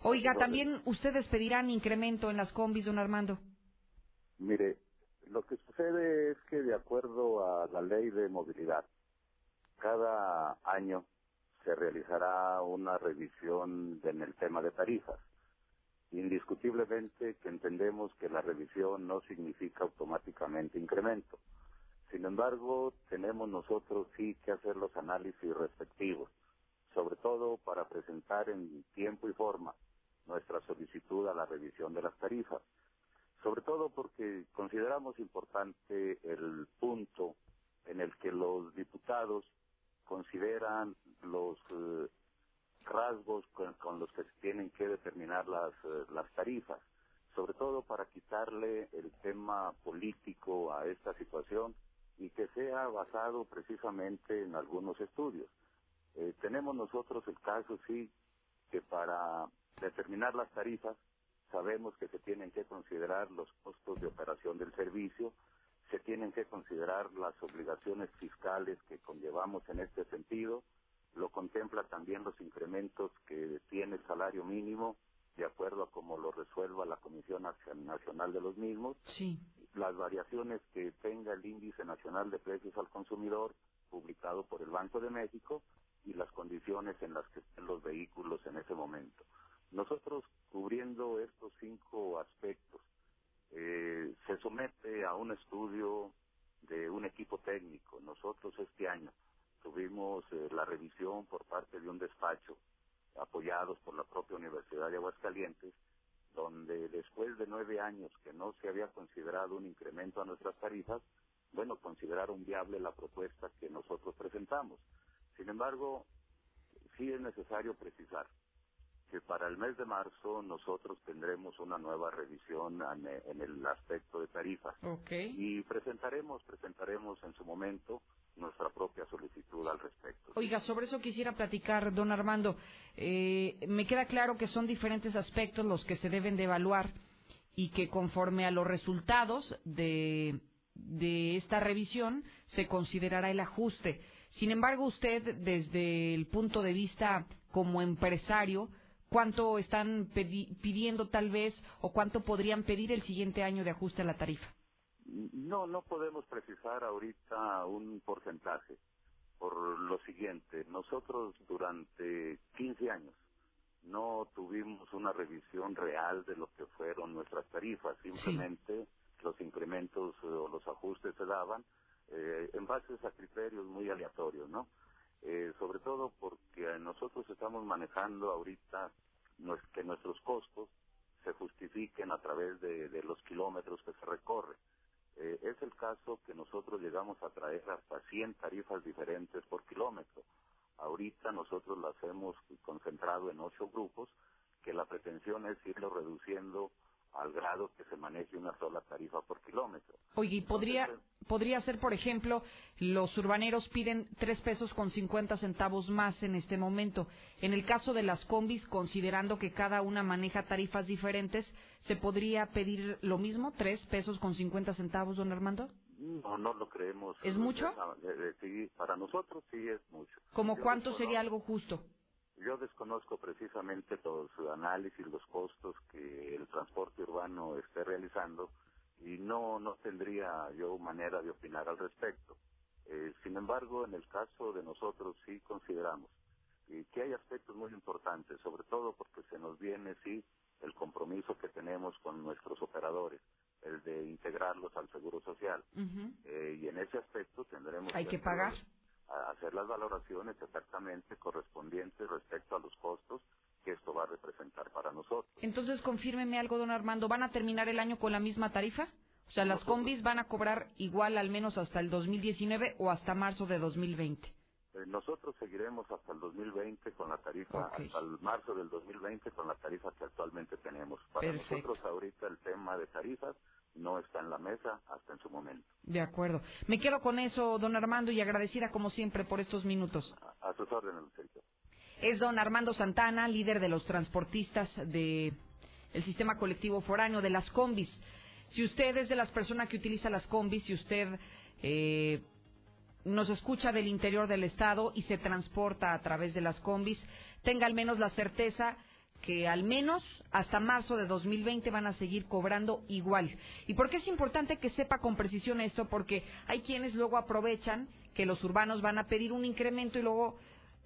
S3: Oiga, ¿también ustedes pedirán incremento en las combis, don Armando?
S23: Mire, lo que sucede es que de acuerdo a la ley de movilidad, cada año se realizará una revisión en el tema de tarifas. Indiscutiblemente que entendemos que la revisión no significa automáticamente incremento. Sin embargo, tenemos nosotros sí que hacer los análisis respectivos, sobre todo para presentar en tiempo y forma nuestra solicitud a la revisión de las tarifas. Sobre todo porque consideramos importante el punto en el que los diputados consideran los eh, rasgos con, los que se tienen que determinar las, eh, las tarifas, sobre todo para quitarle el tema político a esta situación y que sea basado precisamente en algunos estudios. Eh, tenemos nosotros el caso, sí, que para determinar las tarifas sabemos que se tienen que considerar los costos de operación del servicio, se tienen que considerar las obligaciones fiscales que conllevamos en este sentido, lo contempla también los incrementos que tiene el salario mínimo, de acuerdo a cómo lo resuelva la Comisión Nacional de los mismos,
S3: sí.
S23: las variaciones que tenga el Índice Nacional de Precios al Consumidor, publicado por el Banco de México, y las condiciones en las que estén los vehículos en ese momento. Nosotros, cubriendo estos cinco aspectos, eh, se somete a un estudio de un equipo técnico. Nosotros este año tuvimos eh, la revisión por parte de un despacho apoyados por la propia Universidad de Aguascalientes, donde después de nueve años que no se había considerado un incremento a nuestras tarifas, bueno, consideraron viable la propuesta que nosotros presentamos. Sin embargo, sí es necesario precisar que para el mes de marzo nosotros tendremos una nueva revisión en, el aspecto de tarifas
S3: Okay.
S23: y presentaremos presentaremos en su momento nuestra propia solicitud al respecto.
S3: Oiga, sobre eso quisiera platicar, don Armando. Eh, me queda claro que son diferentes aspectos los que se deben de evaluar y que conforme a los resultados de, de esta revisión se considerará el ajuste. Sin embargo, usted, desde el punto de vista como empresario, ¿cuánto están pidiendo tal vez o cuánto podrían pedir el siguiente año de ajuste a la tarifa?
S23: No, no podemos precisar ahorita un porcentaje. Por lo siguiente, nosotros durante 15 años no tuvimos una revisión real de lo que fueron nuestras tarifas. Simplemente los incrementos eh, o los ajustes se daban eh, en base a criterios muy aleatorios, ¿no? Eh, sobre todo porque nosotros estamos manejando ahorita que nuestros costos se justifiquen a través de, de los kilómetros que se recorre. Eh, es el caso que nosotros llegamos a traer hasta 100 tarifas diferentes por kilómetro. Ahorita nosotros las hemos concentrado en ocho grupos, que la pretensión es irlo reduciendo al grado que se maneje una sola tarifa por kilómetro.
S3: Oye, ¿y podría, podría ser, por ejemplo, los urbaneros piden tres pesos con 50 centavos más en este momento. En el caso de las combis, considerando que cada una maneja tarifas diferentes, ¿se podría pedir lo mismo, tres pesos con 50 centavos, don Armando?
S23: No, no lo creemos.
S3: ¿Es mucho?
S23: Sí, para nosotros sí es mucho.
S3: ¿Como cuánto sería algo justo?
S23: Yo desconozco precisamente los análisis, los costos que el transporte urbano esté realizando y no no tendría yo manera de opinar al respecto. Eh, sin embargo, en el caso de nosotros sí consideramos eh, que hay aspectos muy importantes, sobre todo porque se nos viene sí el compromiso que tenemos con nuestros operadores, el de integrarlos al seguro social. Eh, y en ese aspecto tendremos
S3: ¿Hay que pagar?
S23: A hacer las valoraciones exactamente correspondientes respecto a los costos que esto va a representar para nosotros.
S3: Entonces, confírmeme algo, don Armando. ¿Van a terminar el año con la misma tarifa? O sea, ¿las combis van a cobrar igual al menos hasta el 2019 o hasta marzo de 2020?
S23: Eh, nosotros seguiremos hasta el 2020 con la tarifa,
S3: Ok.
S23: hasta el marzo del 2020 con la tarifa que actualmente tenemos. Para
S3: Perfecto.
S23: nosotros ahorita el tema de tarifas no está en la mesa hasta en su momento.
S3: De acuerdo. Me quedo con eso, don Armando, y agradecida como siempre por estos minutos.
S23: A sus órdenes, Lucerito.
S3: Es don Armando Santana, líder de los transportistas de el sistema colectivo foráneo de las combis. Si usted es de las personas que utiliza las combis, si usted eh, nos escucha del interior del estado y se transporta a través de las combis, tenga al menos la certeza que al menos hasta marzo de 2020 van a seguir cobrando igual. ¿Y por qué es importante que sepa con precisión esto? Porque hay quienes luego aprovechan que los urbanos van a pedir un incremento y luego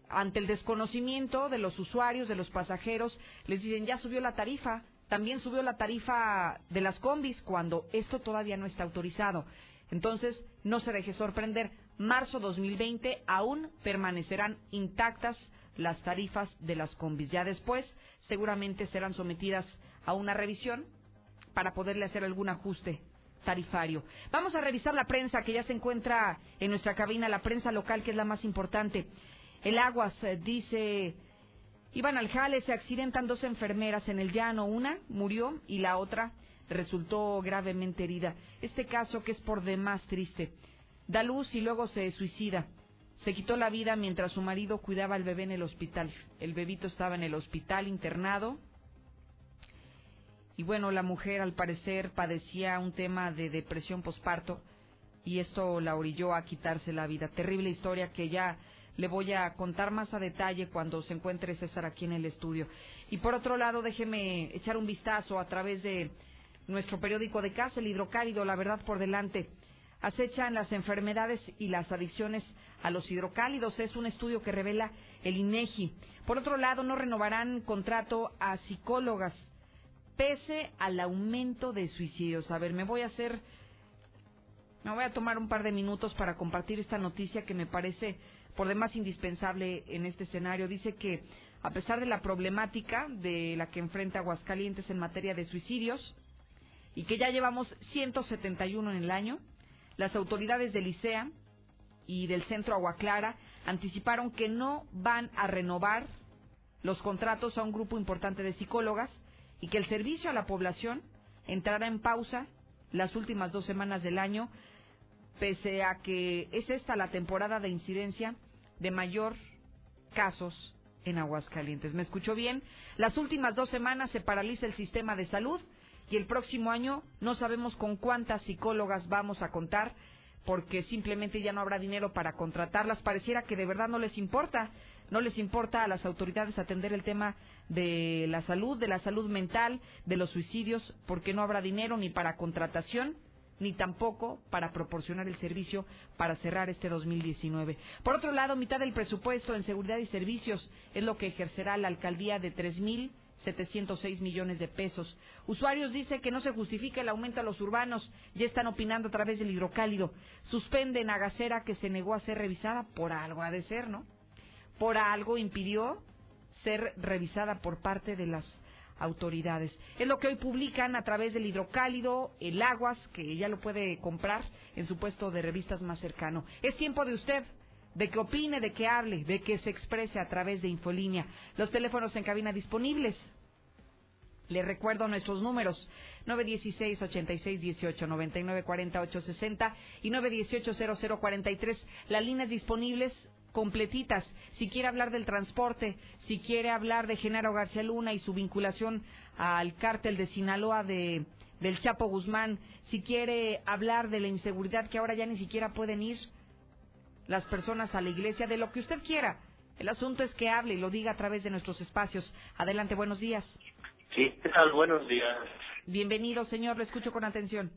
S3: ante el desconocimiento de los usuarios, de los pasajeros, les dicen ya subió la tarifa, también subió la tarifa de las combis cuando esto todavía no está autorizado. Entonces, no se deje sorprender. Marzo 2020 aún permanecerán intactas las tarifas de las combis. Ya después, seguramente serán sometidas a una revisión para poderle hacer algún ajuste tarifario. Vamos a revisar la prensa que ya se encuentra en nuestra cabina, la prensa local que es la más importante. El Aguas eh, dice, iban al jale, se accidentan dos enfermeras en el llano, una murió y la otra resultó gravemente herida. Este caso que es por demás triste. Da luz y luego se suicida. Se quitó la vida mientras su marido cuidaba al bebé en el hospital. El bebito estaba en el hospital internado. Y bueno, la mujer al parecer padecía un tema de depresión posparto y esto la orilló a quitarse la vida. Terrible historia que ya le voy a contar más a detalle cuando se encuentre César aquí en el estudio. Y por otro lado, déjeme echar un vistazo a través de nuestro periódico de casa, el hidrocálido, la verdad por delante. Acechan las enfermedades y las adicciones a los hidrocálidos. Es un estudio que revela el INEGI. Por otro lado, no renovarán contrato a psicólogas pese al aumento de suicidios. A ver, me voy a hacer, me voy a tomar un par de minutos para compartir esta noticia que me parece por demás indispensable en este escenario. Dice que a pesar de la problemática de la que enfrenta Aguascalientes en materia de suicidios y que ya llevamos 171 en el año, las autoridades del ICEA y del Centro Agua Clara anticiparon que no van a renovar los contratos a un grupo importante de psicólogas y que el servicio a la población entrará en pausa las últimas dos semanas del año, pese a que es esta la temporada de incidencia de mayor casos en Aguascalientes. ¿Me escuchó bien? Las últimas dos semanas se paraliza el sistema de salud y el próximo año no sabemos con cuántas psicólogas vamos a contar porque simplemente ya no habrá dinero para contratarlas. Pareciera que de verdad no les importa, no les importa a las autoridades atender el tema de la salud, de la salud mental, de los suicidios, porque no habrá dinero ni para contratación ni tampoco para proporcionar el servicio para cerrar este 2019. Por otro lado, mitad del presupuesto en seguridad y servicios es lo que ejercerá la alcaldía de 3.000 706 millones de pesos. Usuarios dicen que no se justifica el aumento a los urbanos, ya están opinando a través del hidrocálido. Suspenden a Gacera que se negó a ser revisada por algo, ha de ser, ¿no? Por algo impidió ser revisada por parte de las autoridades. Es lo que hoy publican a través del hidrocálido, el aguas, que ya lo puede comprar en su puesto de revistas más cercano. Es tiempo de usted de que opine, de que hable, de que se exprese a través de Infolínea. Los teléfonos en cabina disponibles. Le recuerdo nuestros números 916 86 18 99 48 60 y 918 0043. Las líneas disponibles completitas. Si quiere hablar del transporte, si quiere hablar de Genaro García Luna y su vinculación al cártel de Sinaloa de del Chapo Guzmán, si quiere hablar de la inseguridad que ahora ya ni siquiera pueden ir las personas a la iglesia, de lo que usted quiera. El asunto es que hable y lo diga a través de nuestros espacios. Adelante, buenos días.
S24: Sí, ¿qué tal? Buenos días.
S3: Bienvenido, señor, lo escucho con atención.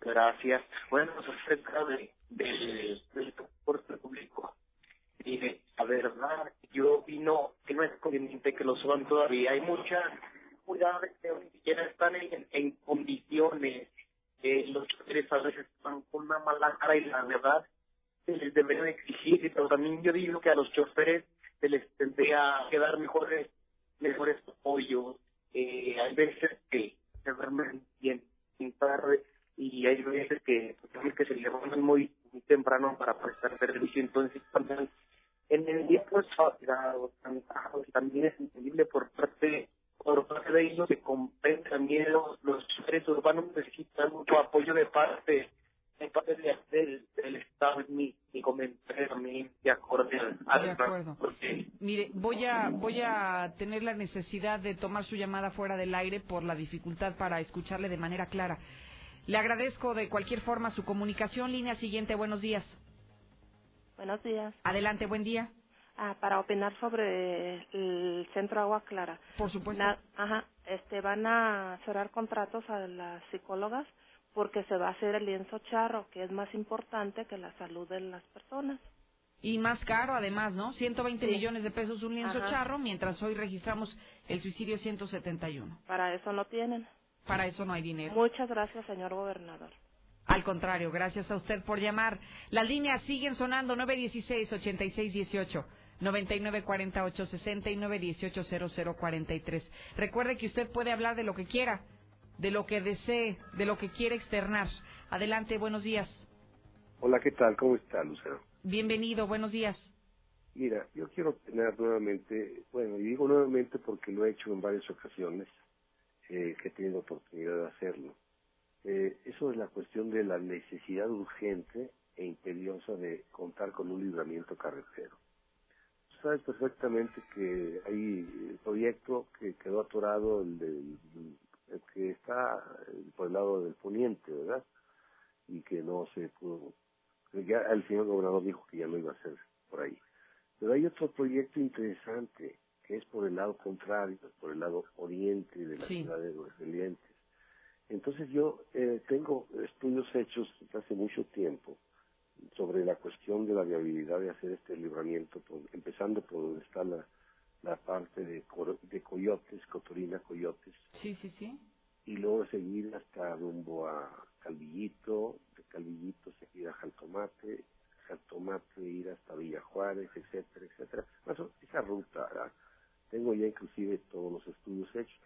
S24: Gracias. Bueno, acerca de, del transporte público. Mire, a verdad, yo vino que no es conveniente que lo suban todavía. Hay muchas unidades que ni siquiera están en, en condiciones. Eh, los choferes a veces están con una mala cara y la verdad se les debería exigir, pero también yo digo que a los choferes se les tendría que dar mejores, mejores apoyos. Eh, hay veces que se duermen bien, sin tarde, y hay veces que, que se levantan muy, muy temprano para prestar servicio, entonces también en el día pues fatiguados, cansados, también es entendible por parte por parte de ellos que comprenden también los, choferes urbanos necesitan mucho apoyo de parte en parte de, del, del Estado es mi, mi comentario también de acorde al
S3: De acuerdo. Mire, voy a, voy a tener la necesidad de tomar su llamada fuera del aire por la dificultad para escucharle de manera clara. Le agradezco de cualquier forma su comunicación. Línea siguiente, buenos días.
S25: Buenos días.
S3: Adelante, buen día.
S25: Ah, para opinar sobre el Centro Agua Clara.
S3: Por supuesto.
S25: Ajá, este, van a cerrar contratos a las psicólogas porque se va a hacer el lienzo charro, que es más importante que la salud de las personas.
S3: Y más caro, además, ¿no? 120
S25: Sí.
S3: millones de pesos un lienzo
S25: Ajá.
S3: charro, mientras hoy registramos el suicidio 171.
S25: Para eso no tienen.
S3: Para eso no hay dinero.
S25: Muchas gracias, señor gobernador.
S3: Al contrario, gracias a usted por llamar. Las líneas siguen sonando 916-8618. 994860 y 918-0043. Recuerde que usted puede hablar de lo que quiera, de lo que desee, de lo que quiere externar. Adelante, buenos días.
S26: Hola, ¿qué tal? ¿Cómo está, Lucero?
S3: Bienvenido, buenos días.
S26: Mira, yo quiero tener nuevamente, bueno, y digo nuevamente porque lo he hecho en varias ocasiones, eh, que he tenido oportunidad de hacerlo. Eh, eso es la cuestión de la necesidad urgente e imperiosa de contar con un libramiento carretero. Sabes perfectamente que hay el proyecto que quedó atorado, el, del, el que está por el lado del poniente, ¿verdad? Y que no se pudo. Ya el señor gobernador dijo que ya no iba a ser por ahí. Pero hay otro proyecto interesante que es por el lado contrario, por el lado oriente de la ciudad de Aguascalientes. Entonces yo eh, tengo estudios hechos desde hace mucho tiempo sobre la cuestión de la viabilidad de hacer este libramiento, por- empezando por donde está la, la parte de, de Coyotes, Cotorina Coyotes,
S3: Sí, sí, sí.
S26: y luego seguir hasta rumbo a Calvillito, de Calvillito seguir a Jaltomate, Jaltomate ir hasta Villa Juárez, etcétera, etcétera. Esa ruta, ¿verdad? tengo ya inclusive todos los estudios hechos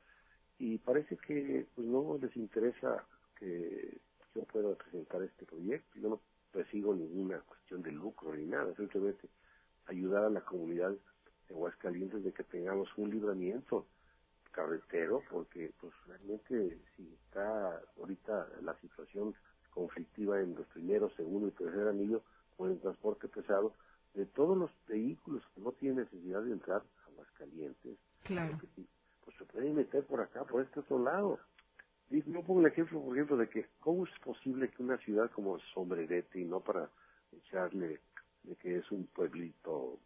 S26: y parece que pues no les interesa que yo pueda presentar este proyecto. Yo no persigo ninguna cuestión de lucro ni nada, simplemente ayudar a la comunidad de Aguascalientes de que tengamos un libramiento carretero, porque pues realmente si está ahorita la situación conflictiva en los primeros, segundo y tercer anillo con el transporte pesado, de todos los vehículos que no tienen necesidad de entrar a Aguascalientes,
S3: Claro.
S26: pues se pueden meter por acá, por este otro lado. Y yo pongo el ejemplo, por ejemplo, de que cómo es posible que una ciudad como Sombrerete, y no para echarle de que es un pueblito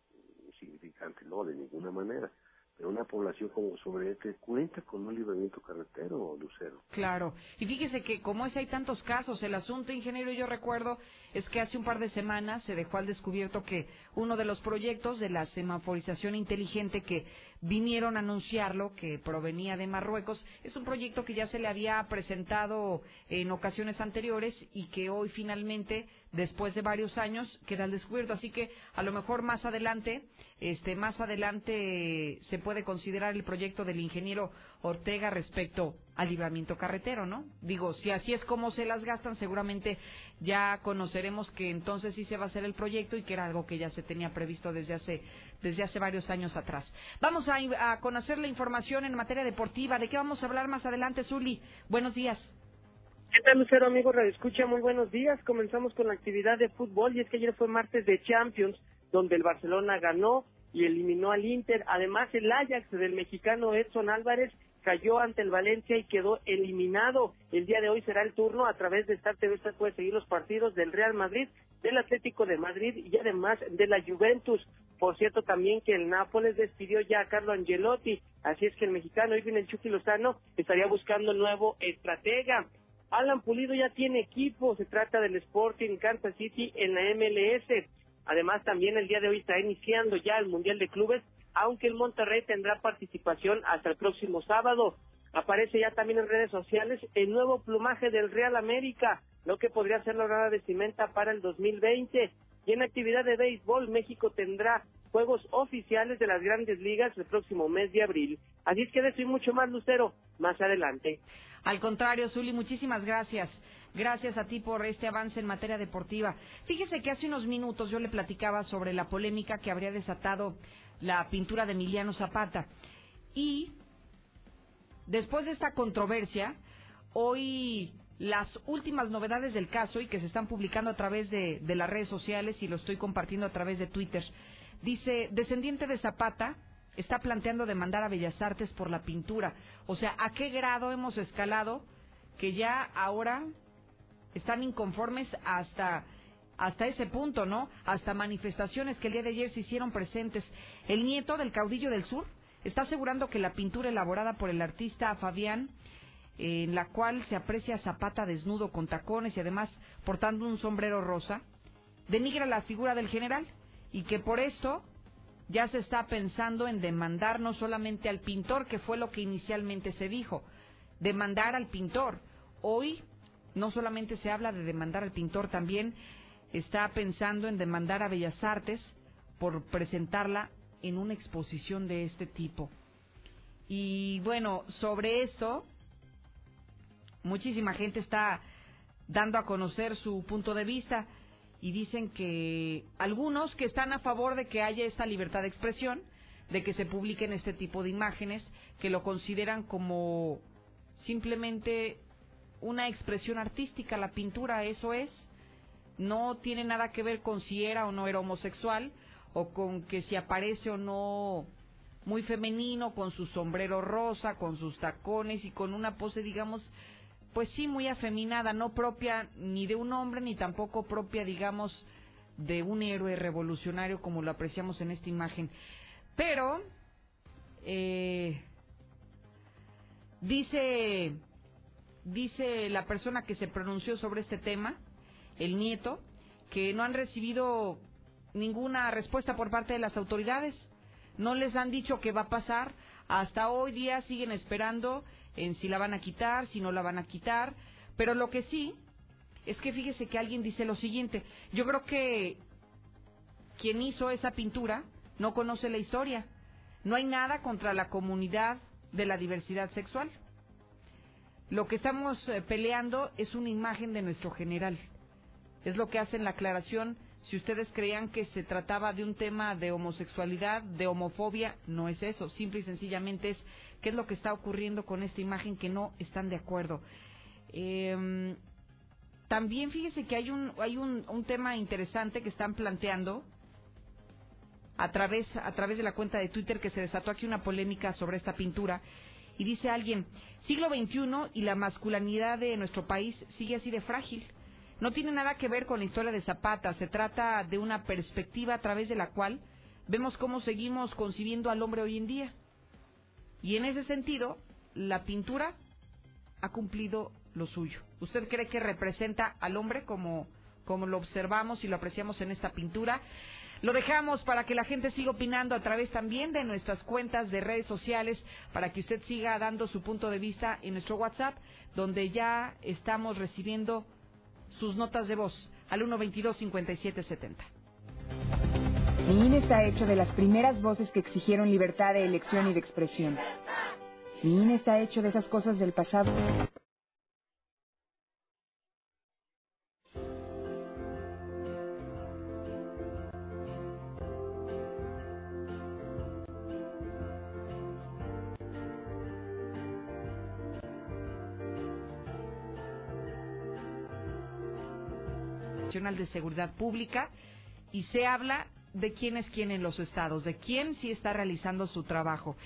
S26: insignificante, no, de ninguna manera, pero una población como Sombrerete cuenta con un libramiento carretero, Lucero.
S3: Claro. Y fíjese que como es hay tantos casos, el asunto, ingeniero, yo recuerdo, es que hace un par de semanas se dejó al descubierto que uno de los proyectos de la semaforización inteligente que vinieron a anunciarlo, que provenía de Marruecos, es un proyecto que ya se le había presentado en ocasiones anteriores y que hoy finalmente, después de varios años, queda al descubierto. Así que a lo mejor más adelante, este, más adelante se puede considerar el proyecto del ingeniero Ortega respecto al libramiento carretero, ¿no? Digo, si así es como se las gastan, seguramente ya conoceremos que entonces sí se va a hacer el proyecto y que era algo que ya se tenía previsto desde hace desde hace varios años atrás. Vamos a, conocer la información en materia deportiva. ¿De qué vamos a hablar más adelante, Zuli? Buenos días.
S27: ¿Qué tal, Lucero, amigo Radio Escucha? Muy buenos días. Comenzamos con la actividad de fútbol y es que ayer fue martes de Champions, donde el Barcelona ganó y eliminó al Inter. Además, el Ajax del mexicano Edson Álvarez cayó ante el Valencia y quedó eliminado. El día de hoy será el turno. A través de Star TV usted puede seguir los partidos del Real Madrid, del Atlético de Madrid y además de la Juventus. Por cierto, también que el Nápoles despidió ya a Carlo Angelotti. Así es que el mexicano Irving El Chucky Lozano estaría buscando nuevo estratega. Alan Pulido ya tiene equipo, se trata del Sporting Kansas City en la MLS. Además, también el día de hoy está iniciando ya el Mundial de Clubes, aunque el Monterrey tendrá participación hasta el próximo sábado. Aparece ya también en redes sociales el nuevo plumaje del Real América, lo que podría ser la nueva vestimenta para el 2020. Y en actividad de béisbol, México tendrá juegos oficiales de las grandes ligas el próximo mes de abril. Así es que de mucho más, Lucero, más adelante.
S3: Al contrario, Zuli, muchísimas gracias. Gracias a ti por este avance en materia deportiva. Fíjese que hace unos minutos yo le platicaba sobre la polémica que habría desatado la pintura de Emiliano Zapata. Y después de esta controversia, hoy las últimas novedades del caso y que se están publicando a través de, de las redes sociales y lo estoy compartiendo a través de Twitter. Dice, descendiente de Zapata está planteando demandar a Bellas Artes por la pintura. O sea, ¿a qué grado hemos escalado que ya ahora están inconformes hasta hasta ese punto, ¿no? Hasta manifestaciones que el día de ayer se hicieron presentes. El nieto del caudillo del sur está asegurando que la pintura elaborada por el artista Fabián, en la cual se aprecia Zapata desnudo con tacones y además portando un sombrero rosa, denigra la figura del general y que por esto ya se está pensando en demandar no solamente al pintor, que fue lo que inicialmente se dijo, demandar al pintor. Hoy no solamente se habla de demandar al pintor, también está pensando en demandar a Bellas Artes por presentarla en una exposición de este tipo. Y bueno, sobre esto, muchísima gente está dando a conocer su punto de vista y dicen que algunos que están a favor de que haya esta libertad de expresión, de que se publiquen este tipo de imágenes, que lo consideran como simplemente una expresión artística, la pintura eso es, no tiene nada que ver con si era o no era homosexual, o con que si aparece o no muy femenino, con su sombrero rosa, con sus tacones y con una pose, digamos, pues sí, muy afeminada, no propia ni de un hombre, ni tampoco propia, digamos, de un héroe revolucionario como lo apreciamos en esta imagen. Pero, eh, dice, dice la persona que se pronunció sobre este tema, el nieto, que no han recibido ninguna respuesta por parte de las autoridades. No les han dicho qué va a pasar. Hasta hoy día siguen esperando en si la van a quitar, si no la van a quitar. Pero lo que sí es que fíjese que alguien dice lo siguiente. Yo creo que quien hizo esa pintura no conoce la historia. No hay nada contra la comunidad de la diversidad sexual. Lo que estamos eh, peleando es una imagen de nuestro general. Es lo que hace en la aclaración si ustedes creían que se trataba de un tema de homosexualidad, de homofobia, no es eso. Simple y sencillamente es qué es lo que está ocurriendo con esta imagen que no están de acuerdo. Eh, también fíjese que hay un hay un, un, tema interesante que están planteando a través a través de la cuenta de Twitter que se desató aquí una polémica sobre esta pintura y dice alguien siglo XXI y la masculinidad de nuestro país sigue así de frágil no tiene nada que ver con la historia de Zapata, se trata de una perspectiva a través de la cual vemos cómo seguimos concibiendo al hombre hoy en día. Y en ese sentido, la pintura ha cumplido lo suyo. ¿Usted cree que representa al hombre como, como lo observamos y lo apreciamos en esta pintura? Lo dejamos para que la gente siga opinando a través también de nuestras cuentas de redes sociales, para que usted siga dando su punto de vista en nuestro WhatsApp, donde ya estamos recibiendo sus notas de voz al 122-5770.
S28: Mi INE está hecho de las primeras voces que exigieron libertad de elección y de expresión. Mi INE está hecho de esas cosas del pasado.
S3: De Seguridad Pública y se habla de quién es quién en los estados, de quién sí está realizando su trabajo.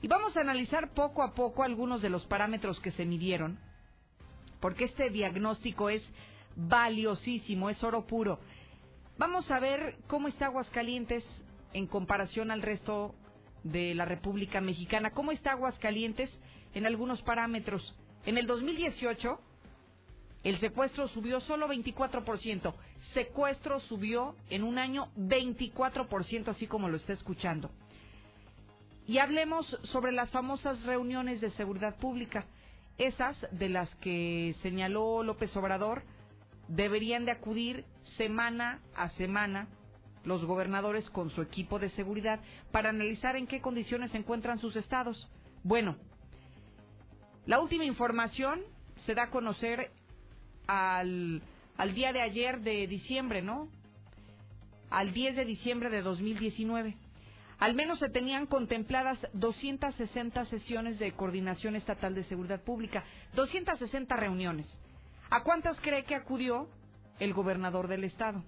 S3: Y vamos a analizar poco a poco algunos de los parámetros que se midieron, porque este diagnóstico es valiosísimo, es oro puro. Vamos a ver cómo está Aguascalientes en comparación al resto de la República Mexicana. ¿Cómo está Aguascalientes en algunos parámetros? En el 2018 el secuestro subió solo 24%. Secuestro subió en un año 24%, así como lo está escuchando. Y hablemos sobre las famosas reuniones de seguridad pública. Esas de las que señaló López Obrador deberían de acudir semana a semana los gobernadores con su equipo de seguridad para analizar en qué condiciones se encuentran sus estados. Bueno, la última información se da a conocer al, al día de ayer de diciembre, ¿no? Al 10 de diciembre de 2019. Al menos se tenían contempladas 260 sesiones de coordinación estatal de seguridad pública, 260 reuniones. ¿A cuántas cree que acudió el gobernador del estado?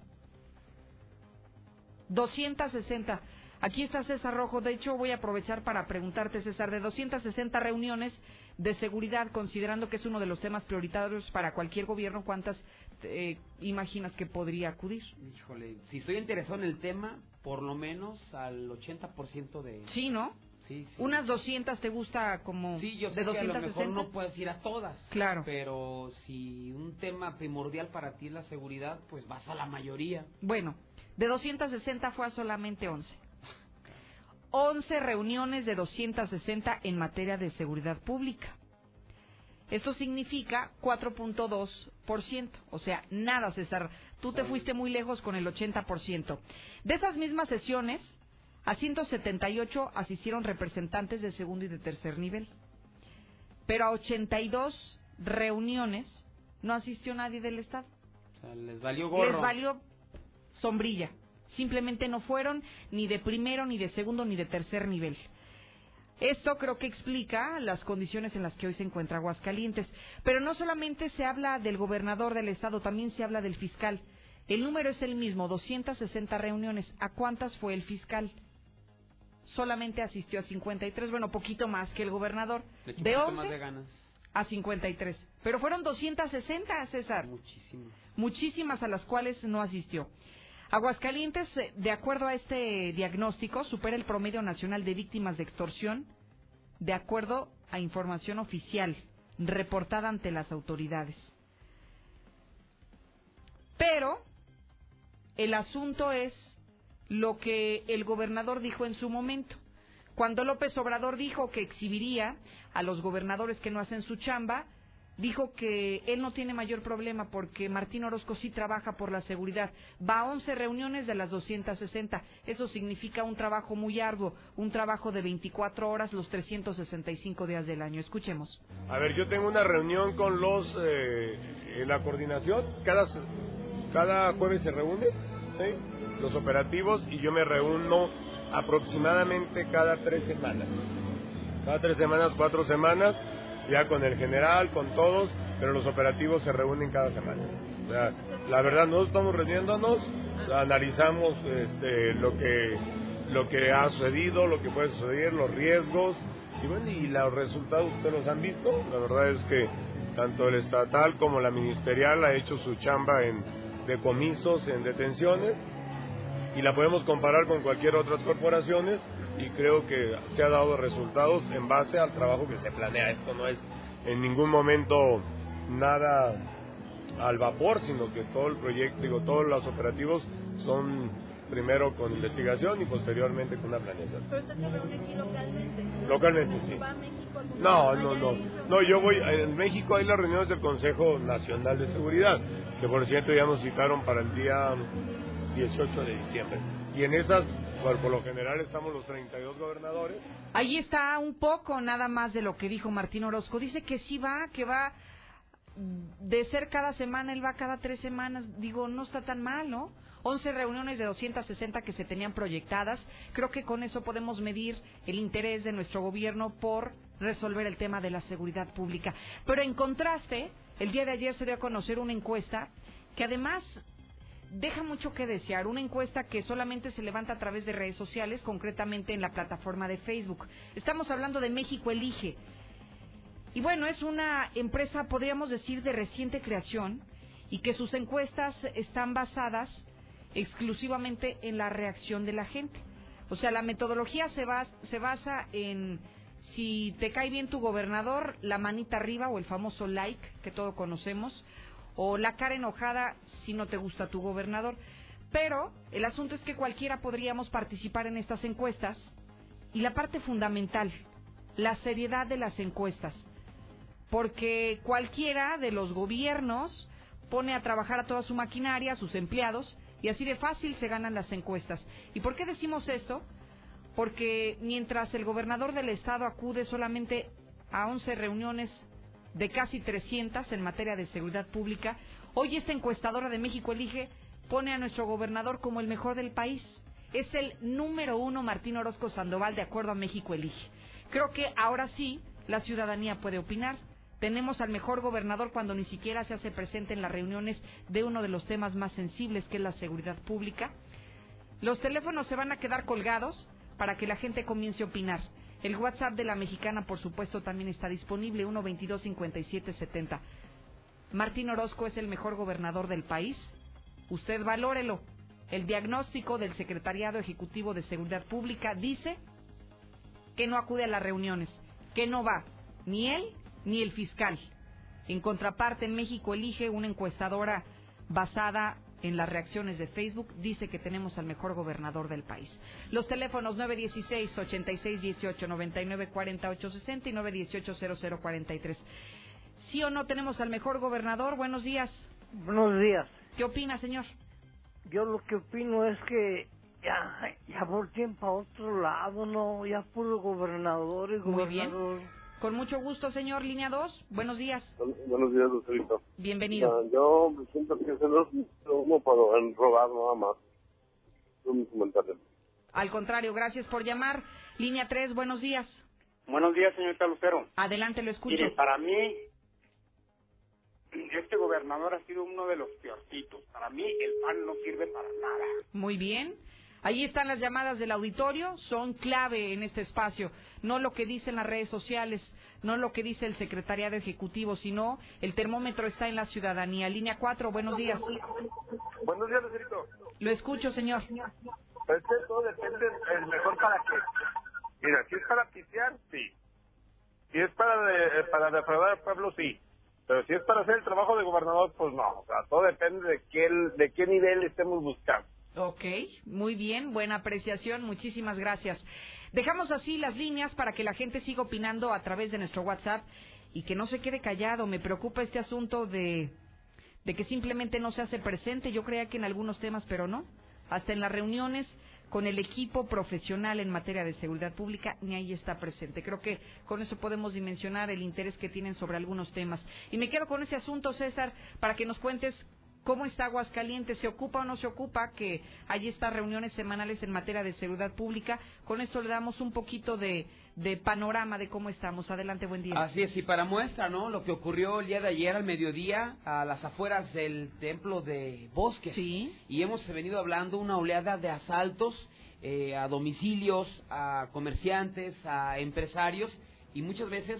S3: 260. Aquí está César Rojo. De hecho, voy a aprovechar para preguntarte, César, de 260 reuniones, de seguridad, considerando que es uno de los temas prioritarios para cualquier gobierno, ¿cuántas eh, imaginas que podría acudir?
S11: Híjole, si estoy interesado en el tema, por lo menos al 80% de...
S3: Sí, ¿no?
S11: Sí, sí.
S3: Unas 200 te gusta como
S11: sí, yo
S3: sé
S11: de
S3: que a lo
S11: mejor no puedes ir a todas.
S3: Claro.
S11: Pero si un tema primordial para ti es la seguridad, pues vas a la mayoría.
S3: Bueno, de 260 fue a solamente 11. 11 reuniones de 260 en materia de seguridad pública. Esto significa 4.2%. O sea, nada, César. Tú te fuiste muy lejos con el 80%. De esas mismas sesiones, a 178 asistieron representantes de segundo y de tercer nivel. Pero a 82 reuniones no asistió nadie del Estado.
S11: O sea, les valió gorro.
S3: Les valió sombrilla. Simplemente no fueron ni de primero, ni de segundo, ni de tercer nivel. Esto creo que explica las condiciones en las que hoy se encuentra Aguascalientes. Pero no solamente se habla del gobernador del estado, también se habla del fiscal. El número es el mismo, 260 reuniones. ¿A cuántas fue el fiscal? Solamente asistió a 53, bueno, poquito más que el gobernador. De 11
S11: más de ganas.
S3: a 53. Pero fueron 260, César.
S11: Muchísimo.
S3: Muchísimas a las cuales no asistió. Aguascalientes, eh, de acuerdo a este diagnóstico, supera el promedio nacional de víctimas de extorsión, de acuerdo a información oficial reportada ante las autoridades. Pero el asunto es lo que el gobernador dijo en su momento. Cuando López Obrador dijo que exhibiría a los gobernadores que no hacen su chamba, dijo que él no tiene mayor problema porque Martín Orozco sí trabaja por la seguridad. Va a 11 reuniones de las 260. Eso significa un trabajo muy arduo, un trabajo de 24 horas los 365 días del año. Escuchemos.
S29: A ver, yo tengo una reunión con los, eh, en la coordinación, cada, cada jueves se reúne, ¿sí? Los operativos y yo me reúno aproximadamente cada tres semanas. Cada tres semanas, cuatro semanas, ya con el general, con todos, pero los operativos se reúnen cada semana. O sea, la verdad, nosotros estamos reuniéndonos, analizamos este, lo que lo que ha sucedido, lo que puede suceder, los riesgos, y bueno, y los resultados ustedes los han visto. La verdad es que tanto el estatal como la ministerial ha hecho su chamba en decomisos, en detenciones, y la podemos comparar con cualquier otras corporaciones y creo que se ha dado resultados en base al trabajo que se planea. Esto no es en ningún momento nada al vapor, sino que todo el proyecto, digo, todos los operativos son primero con investigación y posteriormente con una planeación.
S30: Pero usted se reúne aquí localmente.
S29: Localmente, sí.
S30: ¿Va a México algún
S29: No, no,
S30: ¿Allá
S29: no. No, yo voy, en México hay las reuniones del Consejo Nacional de Seguridad, que por cierto ya nos citaron para el día 18 de diciembre. Y en esas, por, lo general estamos los 32 gobernadores.
S3: Ahí está un poco nada más de lo que dijo Martín Orozco. Dice que sí va, que va de ser cada semana, él va cada tres semanas. Digo, no está tan mal, ¿no? 11 reuniones de 260 que se tenían proyectadas. Creo que con eso podemos medir el interés de nuestro gobierno por resolver el tema de la seguridad pública. Pero en contraste, el día de ayer se dio a conocer una encuesta que además deja mucho que desear. Una encuesta que solamente se levanta a través de redes sociales, concretamente en la plataforma de Facebook. Estamos hablando de México Elige. Y bueno, es una empresa, podríamos decir, de reciente creación y que sus encuestas están basadas exclusivamente en la reacción de la gente. O sea, la metodología se, bas- se basa en si te cae bien tu gobernador, la manita arriba o el famoso like que todos conocemos, o la cara enojada si no te gusta tu gobernador. Pero el asunto es que cualquiera podríamos participar en estas encuestas y la parte fundamental, la seriedad de las encuestas. Porque cualquiera de los gobiernos pone a trabajar a toda su maquinaria, a sus empleados, y así de fácil se ganan las encuestas. ¿Y por qué decimos esto? Porque mientras el gobernador del estado acude solamente a 11 reuniones de casi 300 en materia de seguridad pública, hoy esta encuestadora de México Elige pone a nuestro gobernador como el mejor del país. Es el número uno Martín Orozco Sandoval de acuerdo a México Elige. Creo que ahora sí la ciudadanía puede opinar. Tenemos al mejor gobernador cuando ni siquiera se hace presente en las reuniones de uno de los temas más sensibles que es la seguridad pública. Los teléfonos se van a quedar colgados para que la gente comience a opinar. El WhatsApp de la mexicana, por supuesto, también está disponible, 122-5770. Martín Orozco es el mejor gobernador del país. Usted valórelo. El diagnóstico del Secretariado Ejecutivo de Seguridad Pública dice que no acude a las reuniones, que no va ni él ni el fiscal. En contraparte, México elige una encuestadora basada en las reacciones de Facebook, dice que tenemos al mejor gobernador del país. Los teléfonos 916-8618, 9940-860 y 918-0043. ¿Sí o no tenemos al mejor gobernador? Buenos días.
S31: Buenos días.
S3: ¿Qué opina, señor?
S31: Yo lo que opino es que ya, ya volteen para otro lado, no, ya puro gobernador y
S3: Muy bien. Con mucho gusto, señor. Línea 2. Buenos días.
S32: Buenos días, Lucerito.
S3: Bienvenido.
S32: Ah, yo siento que ese no es uno para enrobar nada más. Comentario.
S3: Al contrario, gracias por llamar. Línea 3. Buenos días.
S33: Buenos días, señorita Lucero.
S3: Adelante, lo escucho.
S33: Mire, para mí, este gobernador ha sido uno de los peorcitos. Para mí, el PAN no sirve para nada.
S3: Muy bien. Ahí están las llamadas del auditorio, son clave en este espacio. No lo que dicen las redes sociales, no lo que dice el secretariado ejecutivo, sino el termómetro está en la ciudadanía. Línea 4, buenos días.
S32: Buenos días, Lucerito.
S3: Lo escucho, señor.
S32: Es que todo depende el mejor para qué. Mira, si es para pistear, sí. Si es para, de- para defraudar al pueblo, sí. Pero si es para hacer el trabajo de gobernador, pues no. O sea, todo depende de qué, de qué nivel estemos buscando.
S3: Ok, muy bien, buena apreciación, muchísimas gracias. Dejamos así las líneas para que la gente siga opinando a través de nuestro WhatsApp y que no se quede callado. Me preocupa este asunto de, de que simplemente no se hace presente. Yo creía que en algunos temas, pero no. Hasta en las reuniones con el equipo profesional en materia de seguridad pública, ni ahí está presente. Creo que con eso podemos dimensionar el interés que tienen sobre algunos temas. Y me quedo con ese asunto, César, para que nos cuentes ¿Cómo está Aguascalientes? ¿Se ocupa o no se ocupa que hay estas reuniones semanales en materia de seguridad pública? Con esto le damos un poquito de, de panorama de cómo estamos. Adelante, buen día.
S11: Así es, y para muestra, ¿no? Lo que ocurrió el día de ayer al mediodía a las afueras del templo de Bosques.
S3: Sí.
S11: Y hemos venido hablando una oleada de asaltos eh, a domicilios, a comerciantes, a empresarios, y muchas veces,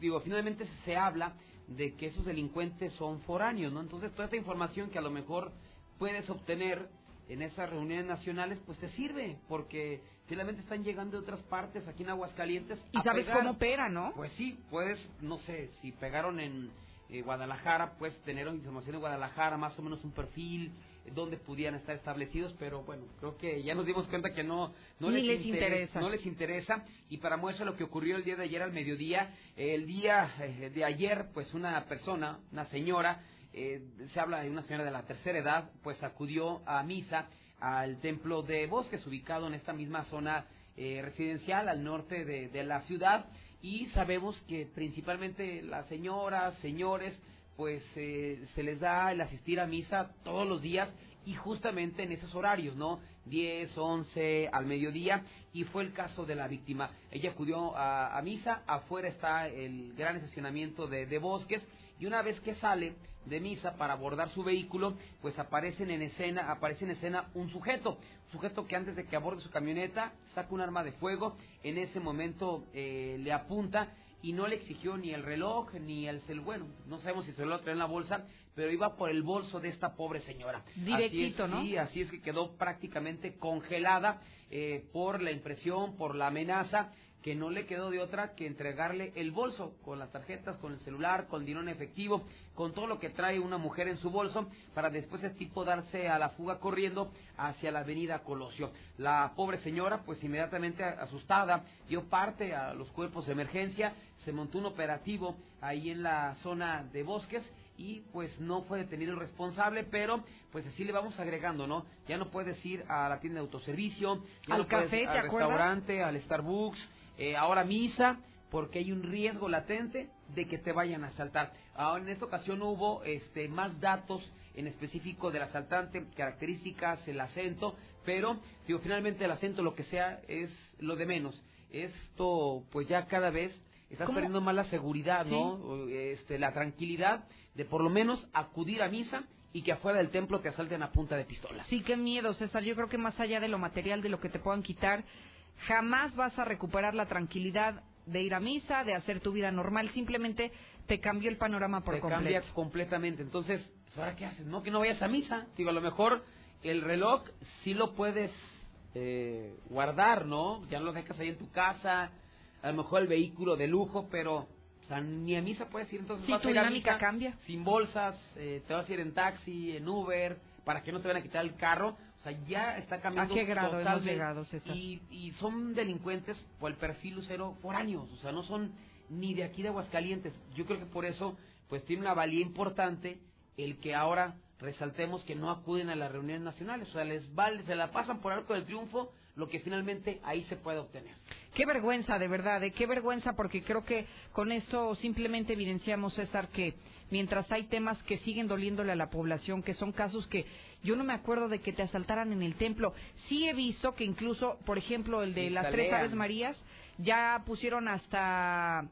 S11: digo, finalmente se habla de que esos delincuentes son foráneos, ¿no? Entonces, toda esta información que a lo mejor puedes obtener en esas reuniones nacionales, pues te sirve, porque finalmente están llegando de otras partes aquí en Aguascalientes.
S3: Y
S11: a
S3: sabes
S11: pegar.
S3: cómo opera, ¿no?
S11: Pues sí, puedes, no sé, si pegaron en eh, Guadalajara, puedes tener información de Guadalajara, más o menos un perfil, dónde pudieran estar establecidos, pero bueno, creo que ya nos dimos cuenta que no, no
S3: les
S11: inter-
S3: interesa.
S11: No les interesa. Y para muestra lo que ocurrió el día de ayer al mediodía, el día eh, de ayer, pues una persona, una señora, eh, se habla de una señora de la tercera edad, pues acudió a misa al templo de Bosques, ubicado en esta misma zona eh, residencial al norte de, de la ciudad. Y sabemos que principalmente las señoras, señores, pues eh, se les da el asistir a misa todos los días y justamente en esos horarios, ¿no? 10, 11, al mediodía, y fue el caso de la víctima. Ella acudió a, misa, afuera está el gran estacionamiento de, de bosques, y una vez que sale de misa para abordar su vehículo, pues aparecen en escena, aparece en escena un sujeto, sujeto que antes de que aborde su camioneta saca un arma de fuego, en ese momento eh, le apunta y no le exigió ni el reloj ni el cel, bueno, no sabemos si se lo trae en la bolsa, pero iba por el bolso de esta pobre señora.
S3: Directito,
S11: así es,
S3: ¿no?
S11: Sí, así es que quedó prácticamente congelada eh, por la impresión, por la amenaza, que no le quedó de otra que entregarle el bolso con las tarjetas, con el celular, con dinero en efectivo, con todo lo que trae una mujer en su bolso, para después el tipo darse a la fuga corriendo hacia la avenida Colosio. La pobre señora, pues inmediatamente asustada, dio parte a los cuerpos de emergencia, se montó un operativo ahí en la zona de bosques y pues no fue detenido el responsable, pero pues así le vamos agregando, ¿no? Ya no puedes ir a la tienda de autoservicio, ya
S3: Al
S11: no puedes
S3: café, ¿te
S11: al
S3: acuerdas?
S11: restaurante, al Starbucks, eh, ahora misa, porque hay un riesgo latente de que te vayan a asaltar. Ahora en esta ocasión hubo este más datos en específico del asaltante, características, el acento, pero digo finalmente el acento lo que sea es lo de menos. Esto pues ya cada vez estás
S3: ¿Cómo?
S11: perdiendo más la seguridad, ¿no? Este, la tranquilidad de por lo menos acudir a misa y que afuera del templo te asalten a punta de pistola.
S3: Sí, qué miedo, César. Yo creo que más allá de lo material, de lo que te puedan quitar, jamás vas a recuperar la tranquilidad de ir a misa, de hacer tu vida normal. Simplemente te cambió el panorama por
S11: te
S3: completo.
S11: cambia completamente. Entonces, pues, ¿ahora qué haces? No, que no vayas a misa. Digo, a lo mejor el reloj sí lo puedes eh, guardar, ¿no? Ya lo dejas ahí en tu casa, a lo mejor el vehículo de lujo, pero o sea, ni a misa puedes ir. Entonces
S3: Sí,
S11: vas
S3: tu
S11: a ir a
S3: dinámica
S11: misa
S3: cambia.
S11: Sin bolsas, eh, te vas a ir en taxi, en Uber, para que no te vayan a quitar el carro. O sea, ya está cambiando
S3: ¿A qué grado hemos llegado, César?
S11: Y, y son delincuentes por el perfil lucero foráneos, o sea, no son ni de aquí de Aguascalientes. Yo creo que por eso pues tiene una valía importante el que ahora resaltemos que no acuden a las reuniones nacionales, o sea, les vale, se la pasan por arco del triunfo lo que finalmente ahí se puede obtener.
S3: Qué vergüenza, de verdad, ¿eh? qué vergüenza, porque creo que con esto simplemente evidenciamos, César, que mientras hay temas que siguen doliéndole a la población, que son casos que yo no me acuerdo de que te asaltaran en el templo. Sí he visto que incluso, por ejemplo, el de las tres. Aves Marías, ya pusieron hasta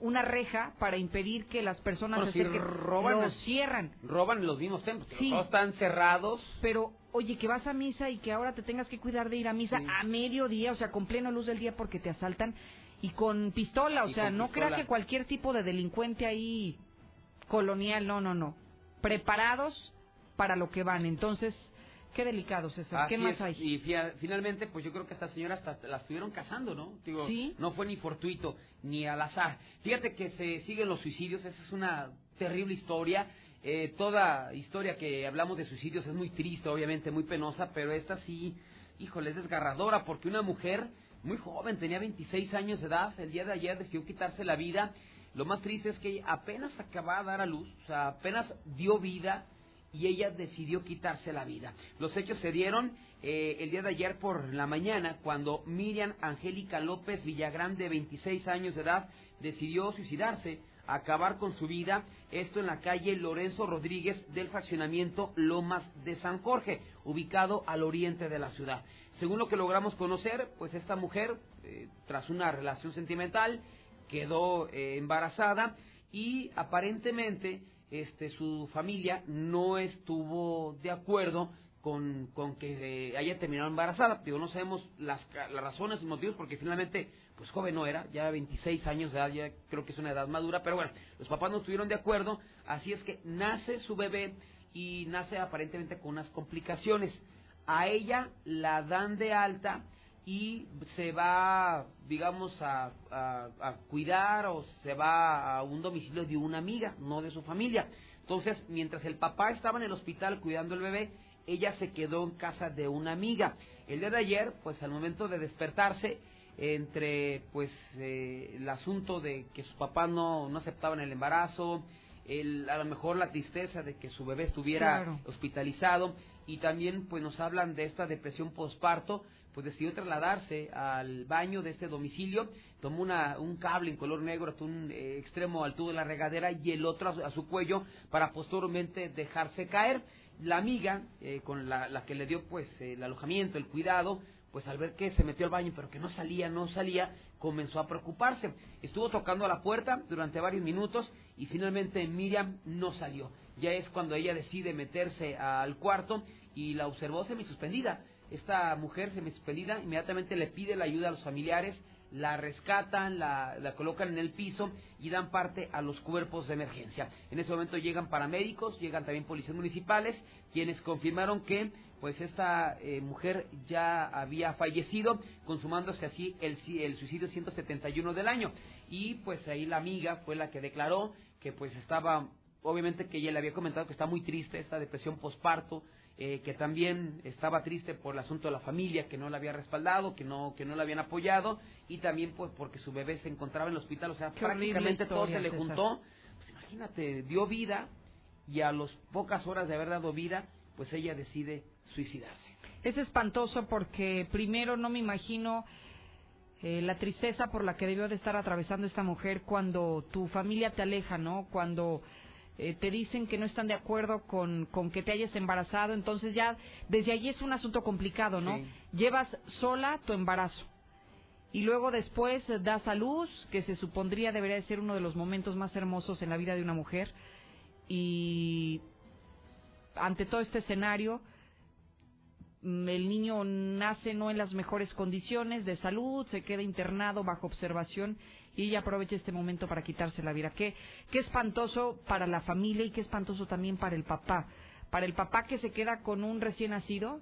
S3: una reja para impedir que las personas
S11: Bueno, si roban-
S3: Los cierran.
S11: Roban los mismos templos,
S3: Sí.
S11: todos están cerrados.
S3: Pero, oye, que vas a misa y que ahora te tengas que cuidar de ir a misa a mediodía, o sea, con plena luz del día porque te asaltan y con pistola, o
S11: Y
S3: sea, no
S11: pistola.
S3: creas que cualquier tipo de delincuente ahí colonial, no, no, no. Preparados para lo que van. Entonces, qué delicado, César. ¿Qué más
S11: es,
S3: hay?
S11: Y fia- finalmente, pues yo creo que esta señora hasta la estuvieron casando, ¿no? Digo,
S3: Sí.
S11: no fue ni fortuito ni al azar. Fíjate que se siguen los suicidios, esa es una terrible historia. Eh, toda historia que hablamos de suicidios es muy triste, obviamente, muy penosa, pero esta sí, híjole, es desgarradora porque una mujer muy joven, tenía 26 años de edad, el día de ayer decidió quitarse la vida. Lo más triste es que apenas acababa de dar a luz, o sea, apenas dio vida y ella decidió quitarse la vida. Los hechos se dieron eh, el día de ayer por la mañana cuando Miriam Angélica López Villagrán, de 26 años de edad, decidió suicidarse, acabar con su vida, esto en la calle Lorenzo Rodríguez del fraccionamiento Lomas de San Jorge, ubicado al oriente de la ciudad. Según lo que logramos conocer, pues esta mujer, eh, tras una relación sentimental, quedó eh, embarazada y aparentemente este su familia no estuvo de acuerdo con, con que eh, haya terminado embarazada. Digo, no sabemos las, las razones y motivos porque finalmente, pues joven no era, ya 26 años de edad, ya creo que es una edad madura, pero bueno, los papás no estuvieron de acuerdo, así es que nace su bebé y nace aparentemente con unas complicaciones. A ella la dan de alta y se va, digamos, a, a- a cuidar o se va a un domicilio de una amiga, no de su familia. Entonces, mientras el papá estaba en el hospital cuidando el bebé, ella se quedó en casa de una amiga. El día de ayer, pues al momento de despertarse, entre pues eh, el asunto de que sus papás no, no aceptaban el embarazo, el, a lo mejor la tristeza de que su bebé estuviera
S3: Claro.
S11: hospitalizado y también pues nos hablan de esta depresión postparto, pues decidió trasladarse al baño de este domicilio, tomó una, un cable en color negro hasta un eh, extremo al tubo de la regadera y el otro a su, a su cuello para posteriormente dejarse caer. La amiga, eh, con la, la que le dio pues el alojamiento, el cuidado, pues al ver que se metió al baño pero que no salía, no salía, comenzó a preocuparse. Estuvo tocando a la puerta durante varios minutos y finalmente Miriam no salió. Ya es cuando ella decide meterse al cuarto y la observó semisuspendida. Esta mujer semisuspendida inmediatamente le pide la ayuda a los familiares, la rescatan, la, la colocan en el piso y dan parte a los cuerpos de emergencia. En ese momento llegan paramédicos, llegan también policías municipales, quienes confirmaron que pues esta eh, mujer ya había fallecido, consumándose así el, el suicidio 171 del año. Y pues ahí la amiga fue la que declaró que pues estaba, obviamente que ella le había comentado que está muy triste, esta depresión posparto, eh, que también estaba triste por el asunto de la familia, que no la había respaldado, que no, que no la habían apoyado, y también pues porque su bebé se encontraba en el hospital, o sea,
S3: Qué
S11: prácticamente todo se le juntó. Pues imagínate, dio vida y a las pocas horas de haber dado vida, pues ella decide suicidarse.
S3: Es espantoso porque primero no me imagino eh, la tristeza por la que debió de estar atravesando esta mujer cuando tu familia te aleja, ¿no? Cuando eh, te dicen que no están de acuerdo con, con que te hayas embarazado, entonces ya desde allí es un asunto complicado, ¿no?
S11: Sí.
S3: Llevas sola tu embarazo y luego después das a luz, que se supondría debería de ser uno de los momentos más hermosos en la vida de una mujer y ante todo este escenario mm, el niño nace no en las mejores condiciones de salud, se queda internado bajo observación y ella aprovecha este momento para quitarse la vida. Qué, qué espantoso para la familia y qué espantoso también para el papá. Para el papá que se queda con un recién nacido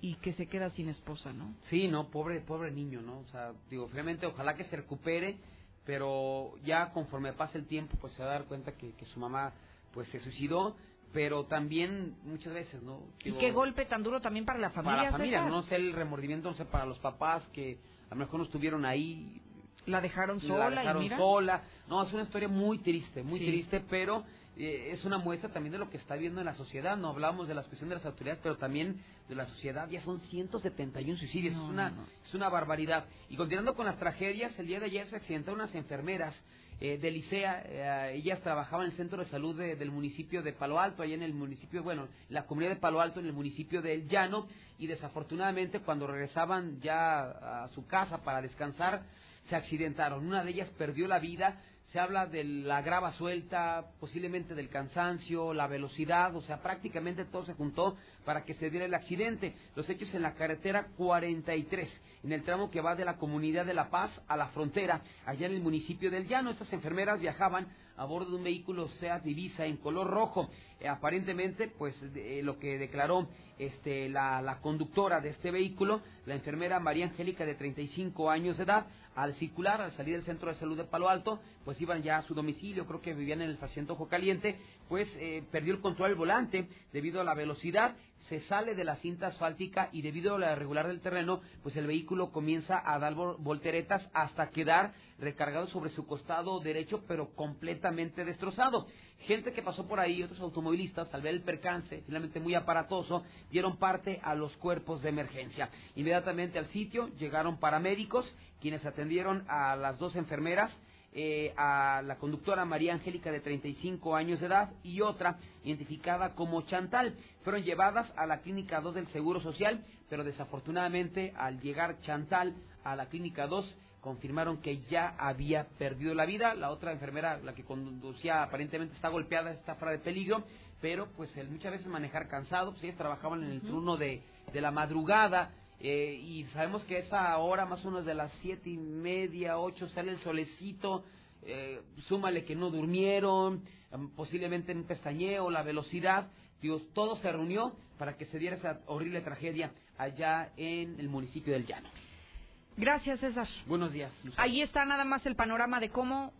S3: y que se queda sin esposa, ¿no?
S11: Sí, no, pobre, pobre niño, ¿no? O sea, digo, finalmente ojalá que se recupere, pero ya conforme pase el tiempo, pues se va a dar cuenta que, que su mamá, pues se suicidó, pero también muchas veces, ¿no? Digo,
S3: y qué golpe tan duro también para la familia.
S11: para la familia,
S3: César.
S11: no sé el remordimiento, no sé, para los papás que a lo mejor no estuvieron ahí.
S3: La dejaron
S11: la
S3: sola y
S11: dejaron
S3: mira.
S11: sola. No, es una historia muy triste, muy
S3: Sí.
S11: triste, pero eh, es una muestra también de lo que está viendo en la sociedad. No hablamos de la cuestión de las autoridades, pero también de la sociedad. Ya son 171 suicidios,
S3: No,
S11: es, una,
S3: no, no.
S11: es una barbaridad. Y continuando con las tragedias, el día de ayer se accidentaron unas enfermeras eh, de Licea. eh, ellas trabajaban en el centro de salud de- del municipio de Palo Alto, allá en el municipio, bueno, la comunidad de Palo Alto, en el municipio del Llano. Y desafortunadamente, cuando regresaban ya a su casa para descansar, se accidentaron. Una de ellas perdió la vida. Se habla de la grava suelta, posiblemente del cansancio, la velocidad, o sea, prácticamente todo se juntó para que se diera el accidente. Los hechos en la carretera 43, en el tramo que va de la comunidad de La Paz a la frontera, allá en el municipio del Llano. Estas enfermeras viajaban a bordo de un vehículo Seat Ibiza en color rojo. Eh, aparentemente, pues eh, lo que declaró este, la, la conductora de este vehículo, la enfermera María Angélica de 35 años de edad, al circular, al salir del centro de salud de Palo Alto, pues iban ya a su domicilio, creo que vivían en el Faciendo Ojo Caliente, pues eh, perdió el control del volante debido a la velocidad, se sale de la cinta asfáltica y debido a la irregular del terreno, pues el vehículo comienza a dar vol- volteretas hasta quedar recargado sobre su costado derecho, pero completamente destrozado. Gente que pasó por ahí, otros automovilistas, al ver el percance, finalmente muy aparatoso, dieron parte a los cuerpos de emergencia. Inmediatamente al sitio llegaron paramédicos, quienes atendieron a las dos enfermeras, eh, a la conductora María Angélica de 35 años de edad y otra identificada como Chantal. Fueron llevadas a la clínica 2 del Seguro Social, pero desafortunadamente al llegar Chantal a la clínica 2 confirmaron que ya había perdido la vida. La otra enfermera, la que conducía, aparentemente está golpeada, está fuera de peligro, pero pues el muchas veces manejar cansado, pues ellas trabajaban en el turno de, de la madrugada. Eh, y sabemos que a esa hora, más o menos de las siete y media, ocho, sale el solecito, eh, súmale que no durmieron, em, posiblemente en un pestañeo, la velocidad, Dios, todo se reunió para que se diera esa horrible tragedia allá en el municipio del Llano.
S3: Gracias, César.
S11: Buenos días. Lucía.
S3: Ahí está nada más el panorama de cómo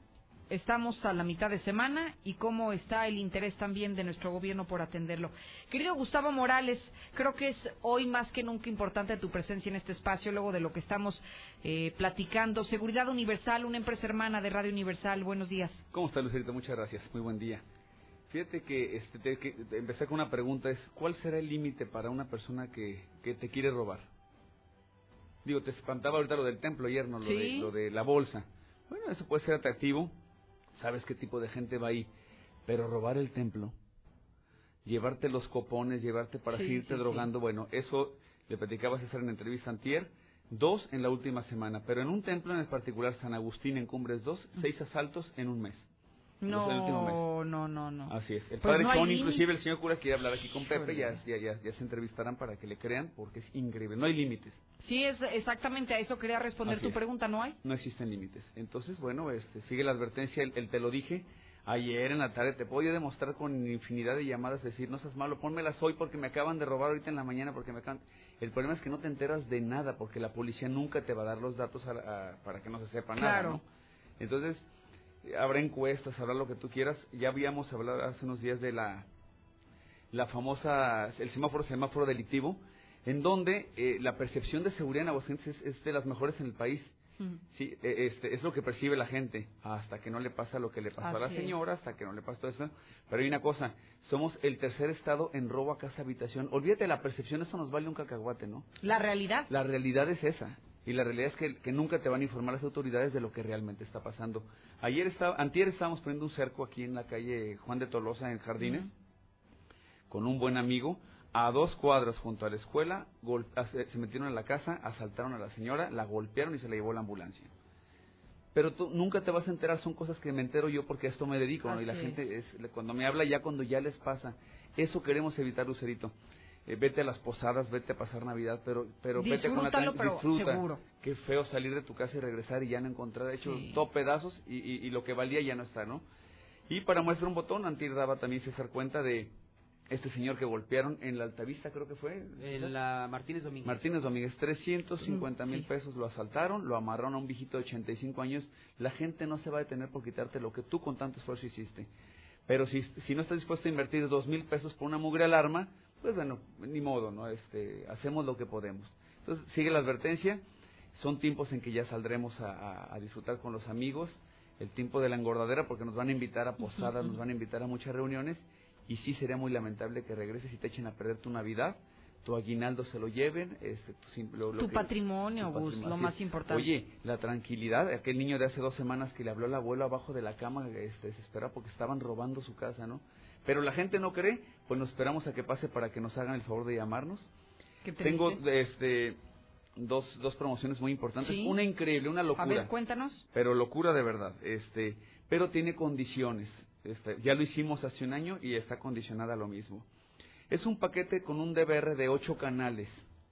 S3: estamos a la mitad de semana y cómo está el interés también de nuestro gobierno por atenderlo. Querido Gustavo Morales, creo que es hoy más que nunca importante tu presencia en este espacio, luego de lo que estamos eh, platicando. Seguridad Universal, una empresa hermana de Radio Universal. Buenos días.
S34: ¿Cómo está Lucerito? Muchas gracias. Muy buen día. Fíjate que, este, te- que empecé con una pregunta, es ¿cuál será el límite para una persona que, que te quiere robar? Digo, te espantaba ahorita lo del templo ayer, ¿no? Lo, de, lo de la bolsa. Bueno, eso puede ser atractivo, sabes qué tipo de gente va ahí, pero robar el templo, llevarte los copones, llevarte para
S3: Sí,
S34: seguirte
S3: sí, sí.
S34: drogando, bueno, eso le platicabas a hacer en entrevista antier, dos en la última semana, pero en un templo en particular, San Agustín en Cumbres 2, seis asaltos en un mes. Último mes.
S3: No, no, no, no.
S34: Así es. El
S3: Pues
S34: padre
S3: no
S34: Chon, inclusive el señor cura quiere hablar aquí con Pepe, ya, ya, ya, ya se entrevistarán para que le crean, porque es increíble. No hay límites,
S3: Sí, es exactamente a eso quería responder
S34: Así
S3: tu
S34: es.
S3: pregunta, ¿no hay?
S34: no existen límites. Entonces, bueno, este, sigue la advertencia, el, el te lo dije ayer en la tarde, te puedo demostrar con infinidad de llamadas, decir, no seas malo, pónmelas hoy porque me acaban de robar ahorita en la mañana, porque me acaban... El problema es que no te enteras de nada, porque la policía nunca te va a dar los datos a- a- para que no se sepa nada,
S3: Claro.
S34: ¿no? Entonces, habrá encuestas, habrá lo que tú quieras. Ya habíamos hablado hace unos días de la, la famosa, el semáforo, semáforo delictivo, en donde eh, la percepción de seguridad en Aguascalientes es, es de las mejores en el país. Sí, eh, este, es lo que percibe la gente, hasta que no le pasa lo que le pasó a la
S3: es.
S34: señora, hasta que no le pasa todo eso. Pero hay una cosa, somos el tercer estado en robo a casa habitación. Olvídate de la percepción, eso nos vale un cacahuate, ¿no?
S3: La realidad.
S34: La realidad es esa. Y la realidad es que, que nunca te van a informar las autoridades de lo que realmente está pasando. Ayer estaba, antier estábamos poniendo un cerco aquí en la calle Juan de Tolosa en Jardines, con un buen amigo, a dos cuadras junto a la escuela, gol- se metieron a la casa, asaltaron a la señora, la golpearon y se la llevó la ambulancia. Pero tú nunca te vas a enterar, son cosas que me entero yo porque a esto me dedico, ¿no? Y la gente, es, cuando me habla ya cuando ya les pasa, eso queremos evitar, Lucerito. Eh, vete a las posadas, vete a pasar Navidad, pero, pero vete con la
S3: pero
S34: disfruta.
S3: seguro.
S34: Qué feo salir de tu casa y regresar y ya no encontrar, hecho
S3: Sí.
S34: todo pedazos y, y- y lo que valía ya no está, ¿no? Y para muestra un botón, Antir daba también César cuenta de este señor que golpearon en la Altavista, creo que fue.
S11: En la Martínez Domínguez.
S34: Martínez Domínguez, 350
S11: Mm,
S34: mil
S11: sí.
S34: pesos lo asaltaron, lo amarraron a un viejito de 85 años. La gente no se va a detener por quitarte lo que tú con tanto esfuerzo hiciste. Pero si, si no estás dispuesto a invertir dos mil pesos por una mugre alarma, pues bueno, ni modo, ¿no? Este, hacemos lo que podemos. Entonces, sigue la advertencia. son tiempos en que ya saldremos a, a- a disfrutar con los amigos, el tiempo de la engordadera porque nos van a invitar a posadas, nos van a invitar a muchas reuniones y sí sería muy lamentable que regreses y te echen a perder tu Navidad, tu aguinaldo se lo lleven, este, tu, lo- lo
S3: Tu
S34: que-
S3: patrimonio,
S34: tu
S3: Gus,
S34: patrimonio,
S3: lo más importante.
S34: Oye, la tranquilidad, aquel niño de hace dos semanas que le habló al abuelo abajo de la cama, este, desesperado porque estaban robando su casa, ¿no? Pero la gente no cree, pues nos esperamos a que pase para que nos hagan el favor de llamarnos.
S3: Qué.
S34: Tengo este dos, dos promociones muy importantes,
S3: Sí.
S34: una increíble, una locura.
S3: A ver, cuéntanos.
S34: Pero locura de verdad, este, pero tiene condiciones. Este, ya lo hicimos hace un año y está condicionada a lo mismo. Es un paquete con un DVR de ocho canales,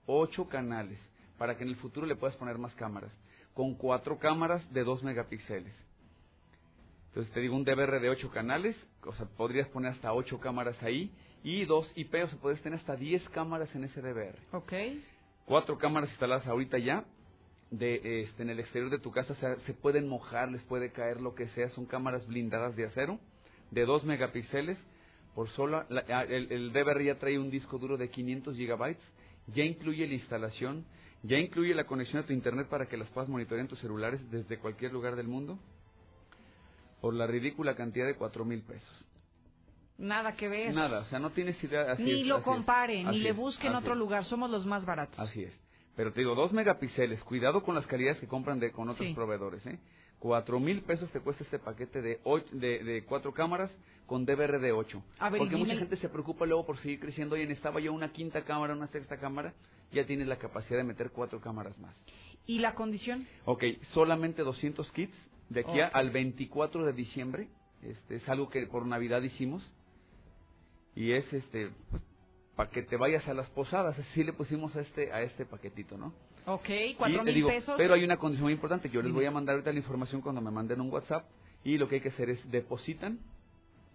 S34: ocho canales, para que en el futuro le puedas poner más cámaras, con cuatro cámaras de 2 megapíxeles. Entonces te digo un DVR de ocho canales, o sea, podrías poner hasta ocho cámaras ahí, y dos IP, o sea, puedes tener hasta 10 cámaras en ese DVR
S3: Ok.
S34: cuatro cámaras instaladas ahorita ya de este en el exterior de tu casa o sea, se pueden mojar les puede caer lo que sea son cámaras blindadas de acero de 2 megapíxeles por sola la- ah, el, el DVR ya trae un disco duro de 500 gigabytes ya incluye la instalación ya incluye la conexión a tu internet para que las puedas monitorear en tus celulares desde cualquier lugar del mundo por la ridícula cantidad de cuatro mil pesos
S3: Nada que ver.
S34: nada o sea no tienes idea así
S3: ni
S34: es,
S3: lo
S34: así es,
S3: compare, ni le
S34: es,
S3: busque en otro
S34: es.
S3: lugar. Somos los más baratos.
S34: Así es. Pero te digo, dos megapíxeles, cuidado con las calidades que compran de, con otros
S3: Sí.
S34: proveedores, ¿eh? Cuatro mil pesos te cuesta este paquete de, ocho- de, de cuatro cámaras con DVR de ocho.
S3: A ver, y
S34: Porque mucha gente se preocupa luego por seguir creciendo. Oye, necesitaba yo una quinta cámara, una sexta cámara. Ya tienes la capacidad de meter cuatro cámaras más.
S3: ¿Y la condición?
S34: Ok, solamente 200 kits de aquí a- al 24 de diciembre. Este es algo que por Navidad hicimos. Y es este para que te vayas a las posadas. Así le pusimos a este a este paquetito, ¿no?
S3: Ok, cuatro mil
S34: digo,
S3: pesos.
S34: Pero hay una condición muy importante. Yo les voy a mandar ahorita la información cuando me manden un WhatsApp. Y lo que hay que hacer es depositan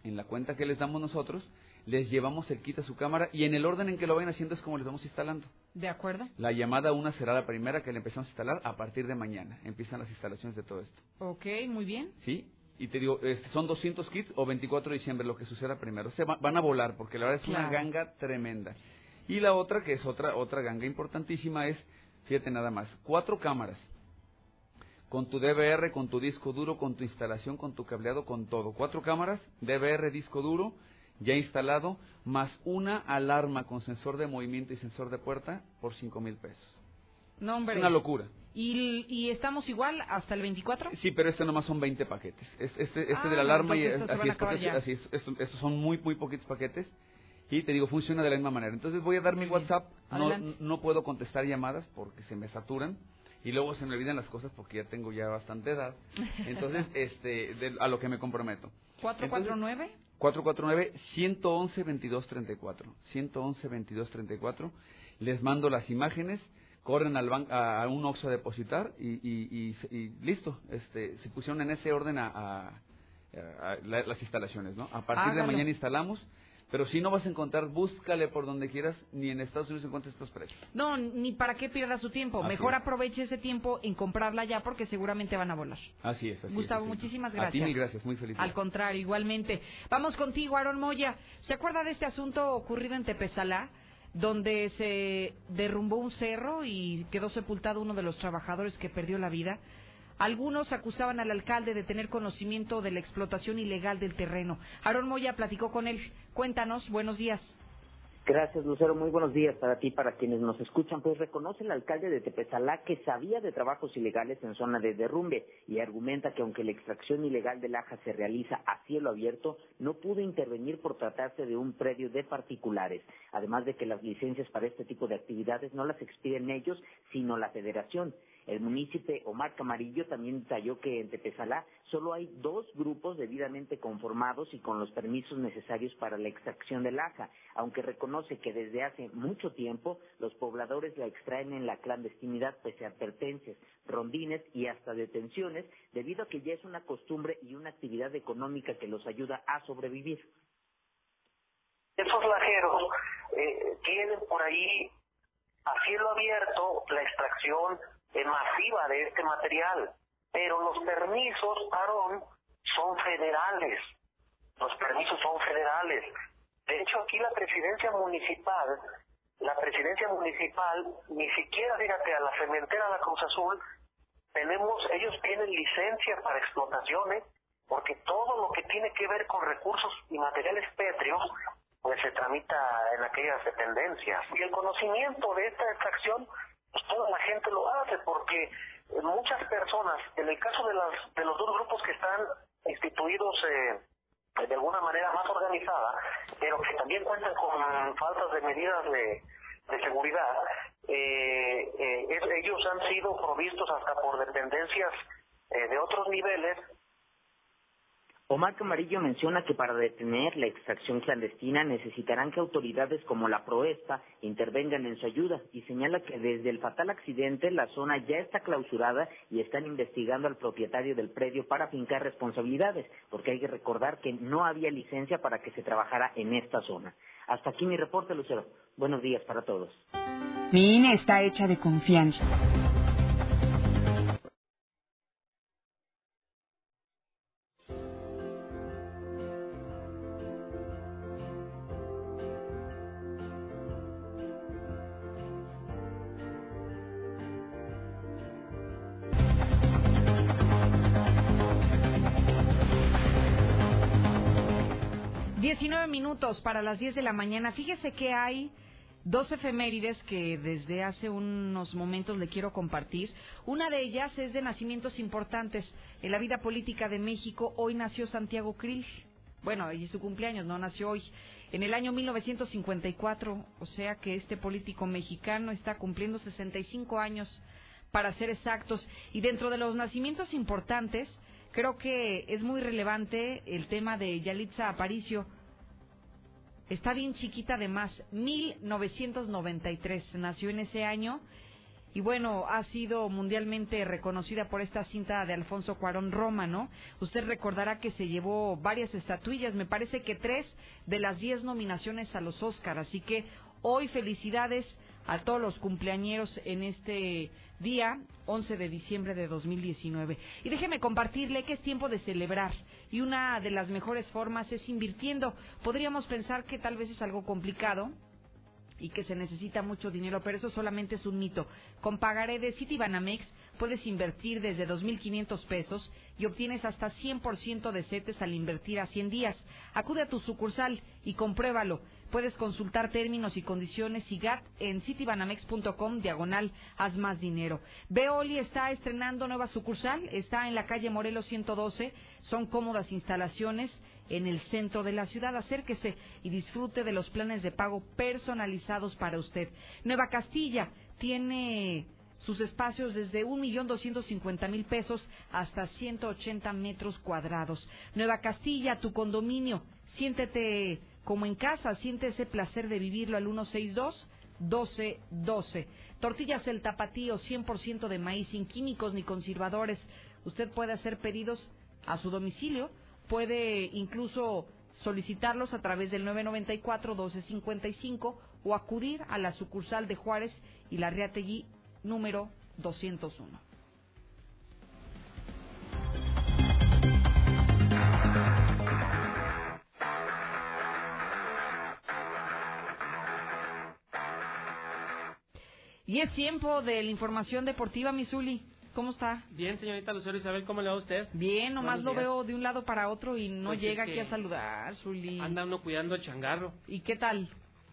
S34: en la cuenta que les damos nosotros. Les llevamos el kit a su cámara y en el orden en que lo vayan haciendo es como les vamos instalando.
S3: ¿De acuerdo?
S34: La llamada una será la primera que le empezamos a instalar a partir de mañana. Empiezan las instalaciones de todo esto.
S3: Ok, muy bien.
S34: ¿Sí? Y te digo, son 200 kits o 24 de diciembre lo que suceda primero. Se va- van a volar porque la verdad es una ganga tremenda. Y la otra, que es otra, otra ganga importantísima, es, fíjate nada más, cuatro cámaras. Con tu DVR, con tu disco duro, con tu instalación, con tu cableado, con todo. Cuatro cámaras, DVR, disco duro, ya instalado, más una alarma con sensor de movimiento y sensor de puerta por cinco mil pesos.
S3: No, hombre.
S34: Es una locura.
S3: ¿Y, ¿Y estamos igual hasta el 24?
S34: Sí, pero este nomás son 20 paquetes. Es- Este, este
S3: Ah,
S34: de la alarma y
S3: estos
S34: así es, porque así es, estos, estos son muy muy poquitos paquetes y te digo funciona de la misma manera. Entonces voy a dar mi WhatsApp. No, no puedo contestar llamadas porque se me saturan y luego se me olvidan las cosas porque ya tengo ya bastante edad. Entonces, este, de- a lo que me comprometo.
S3: ¿449?
S34: 449-111-2234. 111-2234. Les mando las imágenes, corren al ban- a, un Oxxo a depositar y, y, y- y listo. Este, se pusieron en ese orden a, a- a la- las instalaciones, ¿no? A partir de mañana instalamos, pero si no vas a encontrar, búscale por donde quieras, ni en Estados Unidos encuentras estos precios.
S3: No, ni para qué pierda su tiempo.
S34: Así
S3: Mejor
S34: es.
S3: aproveche ese tiempo en comprarla ya porque seguramente van a volar.
S34: Así es, así
S3: Gustavo,
S34: es, así
S3: muchísimas
S34: A ti
S3: gracias.
S34: mil gracias, muy feliz.
S3: Al contrario, igualmente. Vamos contigo, Aaron Moya. ¿Se acuerda de este asunto ocurrido en Tepezalá? Donde se derrumbó un cerro y quedó sepultado uno de los trabajadores que perdió la vida. Algunos acusaban al alcalde de tener conocimiento de la explotación ilegal del terreno. Aaron Moya platicó con él. Cuéntanos, buenos días.
S22: Gracias, Lucero. Muy buenos días para ti para quienes nos escuchan. Pues reconoce el alcalde de Tepezalá que sabía de trabajos ilegales en zona de derrumbe y argumenta que aunque la extracción ilegal del aja se realiza a cielo abierto, no pudo intervenir por tratarse de un predio de particulares. Además de que las licencias para este tipo de actividades no las expiden ellos, sino la federación. El municipio Omar Camarillo también detalló que en Tepezalá solo hay dos grupos debidamente conformados y con los permisos necesarios para la extracción del aja, aunque reconoce que desde hace mucho tiempo los pobladores la extraen en la clandestinidad pese a advertencias, rondines y hasta detenciones, debido a que ya es una costumbre y una actividad económica que los ayuda a sobrevivir.
S35: Esos lajeros eh, tienen por ahí a cielo abierto la extracción masiva de este material, pero los permisos, Aarón, son federales. Los permisos son federales. De hecho, aquí la presidencia municipal la presidencia municipal, ni siquiera, fíjate, a la cementera La Cruz Azul, tenemos, ellos tienen licencia para explotaciones, porque todo lo que tiene que ver con recursos y materiales pétreos, pues se tramita en aquellas dependencias. Y el conocimiento de esta extracción, pues toda la gente lo hace, porque muchas personas, en el caso de, las, de los dos grupos que están instituidos eh, de alguna manera más organizada, pero que también cuentan con faltas de medidas de, de seguridad, eh, eh, ellos han sido provistos hasta por dependencias eh, de otros niveles
S22: Omar Camarillo menciona que para detener la extracción clandestina necesitarán que autoridades como la Proesta intervengan en su ayuda y señala que desde el fatal accidente la zona ya está clausurada y están investigando al propietario del predio para fincar responsabilidades, porque hay que recordar que no había licencia para que se trabajara en esta zona. Hasta aquí mi reporte, Lucero. Buenos días para todos.
S28: Mi INE está hecha de confianza.
S3: Diecinueve minutos para las 10 de la mañana. Fíjese que hay dos efemérides que desde hace unos momentos le quiero compartir. Una de ellas es de nacimientos importantes en la vida política de México. Hoy nació Santiago Krill. Bueno, y su cumpleaños no nació hoy. En el año 1954, o sea que este político mexicano está cumpliendo 65 años para ser exactos. Y dentro de los nacimientos importantes, creo que es muy relevante el tema de Yalitza Aparicio. Está bien chiquita además, 1993 nació en ese año y bueno, ha sido mundialmente reconocida por esta cinta de Alfonso Cuarón Roma, ¿no? Usted recordará que se llevó varias estatuillas, me parece que tres de las diez nominaciones a los Óscar, así que hoy felicidades a todos los cumpleañeros en este día 11 de diciembre de 2019. Y déjeme compartirle que es tiempo de celebrar y una de las mejores formas es invirtiendo. Podríamos pensar que tal vez es algo complicado, y que se necesita mucho dinero, pero eso solamente es un mito. Con pagaré de Citibanamex puedes invertir desde 2.500 pesos y obtienes hasta 100% de CETES al invertir a 100 días. Acude a tu sucursal y compruébalo. Puedes consultar términos y condiciones y GAT en citibanamex.com diagonal haz más dinero. Veoli está estrenando nueva sucursal, está en la calle Morelos 112, son cómodas instalaciones en el centro de la ciudad. Acérquese y disfrute de los planes de pago personalizados para usted. Nueva Castilla tiene sus espacios desde un millón doscientos cincuenta mil pesos hasta 180 metros cuadrados. Nueva Castilla, tu condominio. Siéntete como en casa, siente ese placer de vivirlo al 162 1212. Tortillas El Tapatío, 100% de maíz, sin químicos ni conservadores. Usted puede hacer pedidos a su domicilio, puede incluso solicitarlos a través del 994-1255 o acudir a la sucursal de Juárez y la Riategui número 201. Y es tiempo de la información deportiva, Misuli. ¿Cómo está?
S36: Bien, señorita Lucero Isabel, ¿cómo le va a usted?
S3: Bien, nomás lo veo de un lado para otro y no
S36: Pues
S3: llega
S36: es
S3: aquí a saludar, Zuli.
S36: Anda uno cuidando el changarro.
S3: ¿Y qué tal?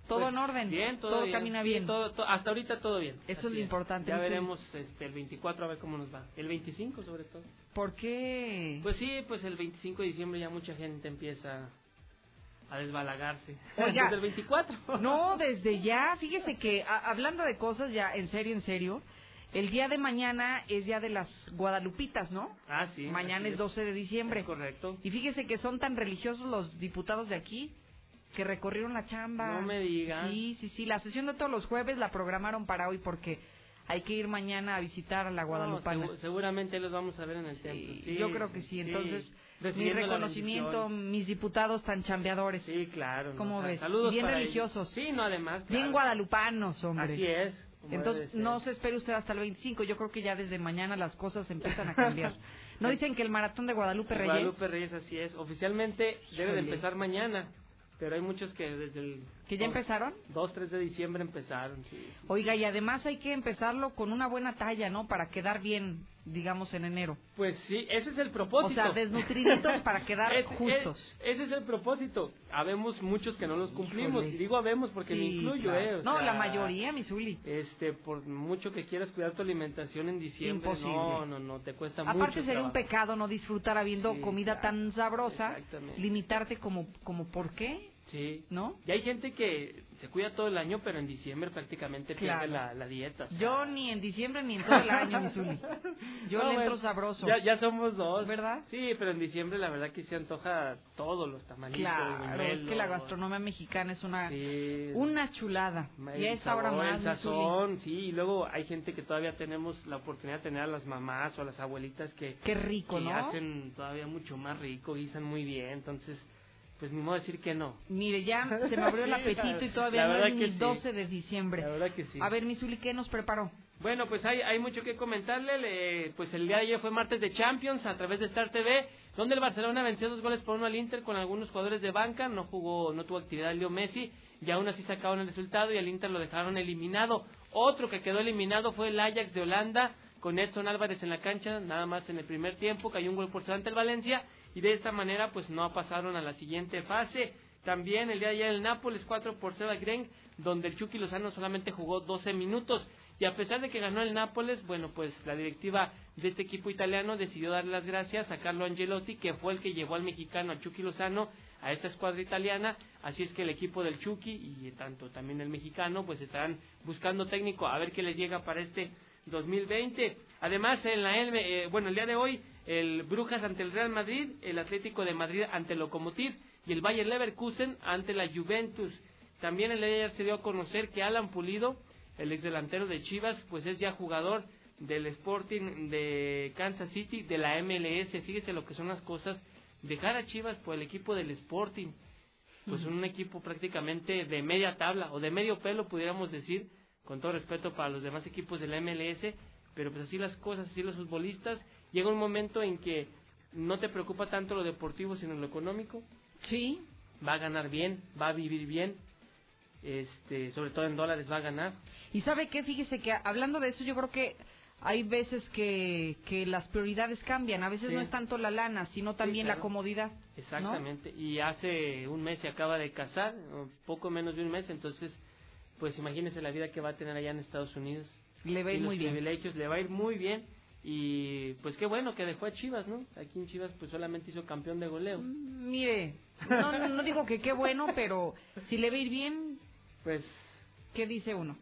S3: ¿Todo
S36: Pues,
S3: en orden?
S36: Bien, todo, bien.
S3: camina
S36: Sí,
S3: bien.
S36: todo- to- hasta ahorita todo bien.
S3: Eso
S36: Así
S3: es lo importante,
S36: Ya veremos este, el 24 a ver cómo nos va. El 25 sobre todo.
S3: ¿Por qué?
S36: Pues sí, pues el 25 de diciembre ya mucha gente empieza a desbalagarse.
S3: Oiga.
S36: Desde el 24.
S3: No, desde ya, fíjese que a- hablando de cosas ya en serio, en serio, el día de mañana es día de las Guadalupitas, ¿no?
S36: Ah, sí.
S3: Mañana es 12 de diciembre.
S36: Es correcto.
S3: Y fíjese que son tan religiosos los diputados de aquí que recorrieron la chamba.
S36: No me diga.
S3: Sí, sí, sí. La sesión de todos los jueves la programaron para hoy porque hay que ir mañana a visitar a la Guadalupana.
S36: No, seguramente los vamos a ver en el templo. Sí,
S3: Yo creo que sí. Entonces, mi reconocimiento, mis diputados tan chambeadores.
S36: Sí, claro.
S3: ¿Cómo ves?
S36: Saludos
S3: Bien
S36: para
S3: religiosos.
S36: ellos. Sí, no, además.
S3: Bien
S36: claro.
S3: guadalupanos, hombre.
S36: Así es.
S3: Entonces, no se espere usted hasta el 25. Yo creo que ya desde mañana las cosas empiezan a cambiar. ¿No dicen que el maratón de Guadalupe Reyes?
S36: Guadalupe Reyes, así es. Oficialmente debe de empezar mañana, pero hay muchos que desde el
S3: ¿Que ya empezaron?
S36: 2, 3 de diciembre empezaron, sí.
S3: Oiga, y además hay que empezarlo con una buena talla, ¿no? Para quedar bien, digamos, en enero.
S36: Pues sí, ese es el propósito.
S3: O sea, desnutriditos para quedar
S36: Es-
S3: justos.
S36: es- ese es el propósito. Habemos muchos que no los cumplimos.
S3: Híjole.
S36: Y digo habemos porque me incluyo,
S3: claro.
S36: ¿eh? O
S3: no,
S36: sea,
S3: la mayoría, mi Zuli.
S36: Este, por mucho que quieras cuidar tu alimentación en diciembre,
S3: Imposible.
S36: no, no, no, te cuesta mucho
S3: Aparte sería un pecado no disfrutar habiendo
S36: Sí,
S3: comida tan sabrosa, limitarte como, como ¿por qué?
S36: Sí.
S3: ¿No?
S36: Y hay gente que se cuida todo el año, pero en diciembre prácticamente
S3: Claro.
S36: pierde la, la dieta. o sea.
S3: Yo ni en diciembre ni en todo el año, mi Zuli. Yo
S36: No,
S3: le entro
S36: bueno,
S3: sabroso.
S36: Ya, ya somos dos.
S3: ¿Verdad?
S36: Sí, pero en diciembre la verdad que se antoja todos los tamalitos.
S3: Claro, es que la gastronomía mexicana es una
S36: Sí.
S3: una chulada.
S36: El
S3: Y a esa hora
S36: sabor,
S3: más,
S36: el sazón, sí, y luego hay gente que todavía tenemos la oportunidad de tener a las mamás o a las abuelitas que,
S3: Qué rico,
S36: que
S3: ¿no?
S36: hacen todavía mucho más rico, guisan muy bien, entonces, pues ni modo decir que no.
S3: Mire, ya se me abrió el apetito y todavía no es
S36: que
S3: ni
S36: sí.
S3: 12 de diciembre.
S36: La verdad que sí.
S3: A ver, mi Zuli, ¿qué nos preparó?
S36: Bueno, pues hay, hay mucho que comentarle. le- pues el día de ayer fue martes de Champions a través de Star TV, donde el Barcelona venció dos goles por uno al Inter con algunos jugadores de banca. No jugó, no tuvo actividad Leo Messi y aún así sacaron el resultado y al Inter lo dejaron eliminado. Otro que quedó eliminado fue el Ajax de Holanda con Edson Álvarez en la cancha, nada más en el primer tiempo, cayó un gol por delante el Valencia y de esta manera pues no pasaron a la siguiente fase. También el día de ayer el Nápoles 4 por 0 a Gren, donde el Chucky Lozano solamente jugó 12 minutos. Y a pesar de que ganó el Nápoles, bueno, pues la directiva de este equipo italiano decidió darle las gracias a Carlo Angelotti, que fue el que llevó al mexicano, al Chucky Lozano, a esta escuadra italiana. Así es que el equipo del Chucky y tanto también el mexicano, pues estarán buscando técnico a ver qué les llega para este 2020. Además, en la eh, bueno, el día de hoy, el Brujas ante el Real Madrid, el Atlético de Madrid ante el Lokomotiv y el Bayer Leverkusen ante la Juventus. También el ayer se dio a conocer que Alan Pulido, el ex delantero de Chivas, pues es ya jugador del Sporting de Kansas City, de la MLS. Fíjese lo que son las cosas. Dejar a Chivas por el equipo del Sporting, pues un equipo prácticamente de media tabla o de medio pelo, pudiéramos decir, con todo respeto para los demás equipos de la MLS, pero pues así las cosas, así los futbolistas. Llega un momento en que no te preocupa tanto lo deportivo, sino lo económico.
S3: Sí.
S36: Va a ganar bien, va a vivir bien, este, sobre todo en dólares va a ganar.
S3: Y sabe qué, fíjese que hablando de eso, yo creo que hay veces que, que las prioridades cambian. A veces
S36: Sí.
S3: no es tanto la lana, sino también
S36: claro.
S3: la comodidad. ¿no?
S36: Exactamente. Y hace un mes se acaba de casar, poco menos de un mes, entonces, pues imagínese la vida que va a tener allá en Estados Unidos.
S3: Le va a ir muy bien.
S36: privilegios, le va a ir muy bien. Y pues qué bueno que dejó a Chivas, ¿no? Aquí en Chivas pues solamente hizo campeón de goleo.
S3: Mire, no, no, no digo que qué bueno, pero si le va a ir bien,
S36: Pues
S3: ¿qué dice uno?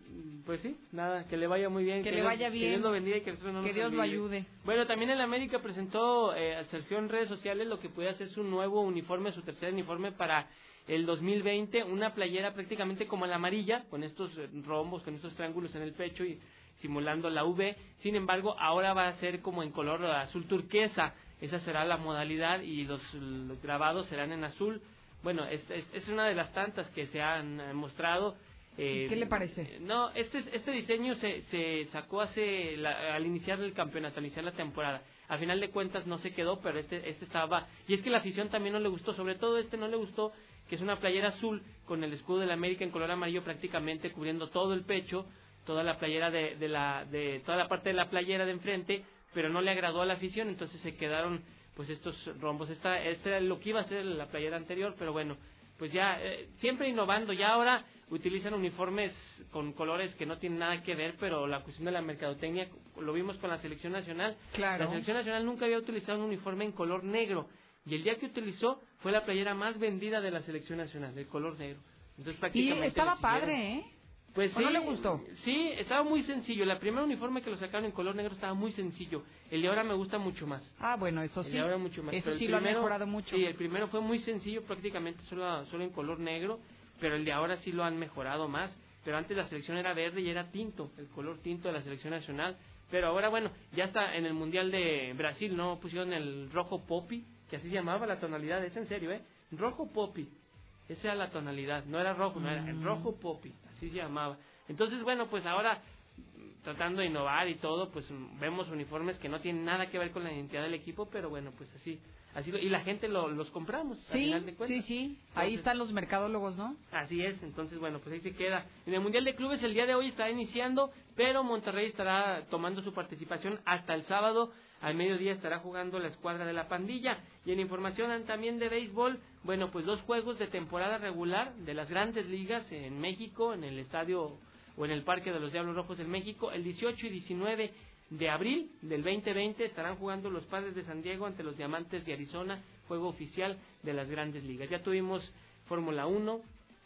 S36: Pues sí, nada, que le vaya muy bien.
S3: Que le
S36: Dios-
S3: vaya
S36: Que
S3: bien.
S36: Dios lo bendiga y que no
S3: Que Dios lo ayude.
S36: Bueno, también el América presentó eh, a Sergio en redes sociales lo que puede hacer su nuevo uniforme, su tercer uniforme para el 2020, una playera prácticamente como la amarilla, con estos eh, rombos, con estos triángulos en el pecho y simulando la V. Sin embargo, ahora va a ser como en color azul turquesa. Esa será la modalidad y los, los grabados serán en azul. Bueno, es, es, es una de las tantas que se han eh, mostrado. Eh,
S3: ¿Qué le parece?
S36: No, este, este diseño se, se sacó hace la- al iniciar el campeonato, al iniciar la temporada. A final de cuentas no se quedó, pero este, este estaba. Y es que la afición también no le gustó, sobre todo este no le gustó, que es una playera azul con el escudo de la América en color amarillo prácticamente cubriendo todo el pecho, toda la playera de, de la, de toda la parte de la playera de enfrente, pero no le agradó a la afición, entonces se quedaron pues estos rombos. Esta, este era lo que iba a ser la playera anterior, pero bueno, pues ya eh, siempre innovando. Ya ahora utilizan uniformes con colores que no tienen nada que ver, pero la cuestión de la mercadotecnia lo vimos con la selección nacional.
S3: Claro.
S36: La selección nacional nunca había utilizado un uniforme en color negro y el día que utilizó fue la playera más vendida de la selección nacional, de color negro. Entonces
S3: Y
S36: prácticamente
S3: estaba
S36: le siguieron.
S3: padre, ¿eh?
S36: Pues
S3: ¿O
S36: sí,
S3: no le gustó?
S36: Sí, estaba muy sencillo. La primera uniforme que lo sacaron en color negro estaba muy sencillo. El de ahora me gusta mucho más.
S3: Ah, bueno, eso
S36: El
S3: sí.
S36: de ahora mucho más.
S3: Eso
S36: Pero el
S3: sí lo han
S36: primero-
S3: mejorado mucho.
S36: Sí, el primero fue muy sencillo, prácticamente solo, solo en color negro, pero el de ahora sí lo han mejorado más. Pero antes la selección era verde y era tinto, el color tinto de la selección nacional. Pero ahora, bueno, ya está en el Mundial de Brasil, ¿no? Pusieron el rojo poppy, que así se llamaba la tonalidad, es en serio, ¿eh? Rojo poppy. Esa era la tonalidad, no era rojo, no era el
S3: Mm.
S36: rojo poppy, así se llamaba. Entonces, bueno, pues ahora tratando de innovar y todo, pues vemos uniformes que no tienen nada que ver con la identidad del equipo, pero bueno, pues así, así y la gente lo- los compramos. al
S3: Sí,
S36: final de cuentas.
S3: sí, sí. Ahí están los mercadólogos, ¿no?
S36: Así es, entonces bueno, pues ahí se queda. En el Mundial de Clubes el día de hoy está iniciando, pero Monterrey estará tomando su participación hasta el sábado. Al mediodía estará jugando la escuadra de la pandilla. Y en información también de béisbol, bueno, pues dos juegos de temporada regular de las grandes ligas en México, en el estadio o en el Parque de los Diablos Rojos en México, el 18 y 19 de abril del 2020 estarán jugando los Padres de San Diego ante los Diamantes de Arizona, juego oficial de las grandes ligas. Ya tuvimos Fórmula 1,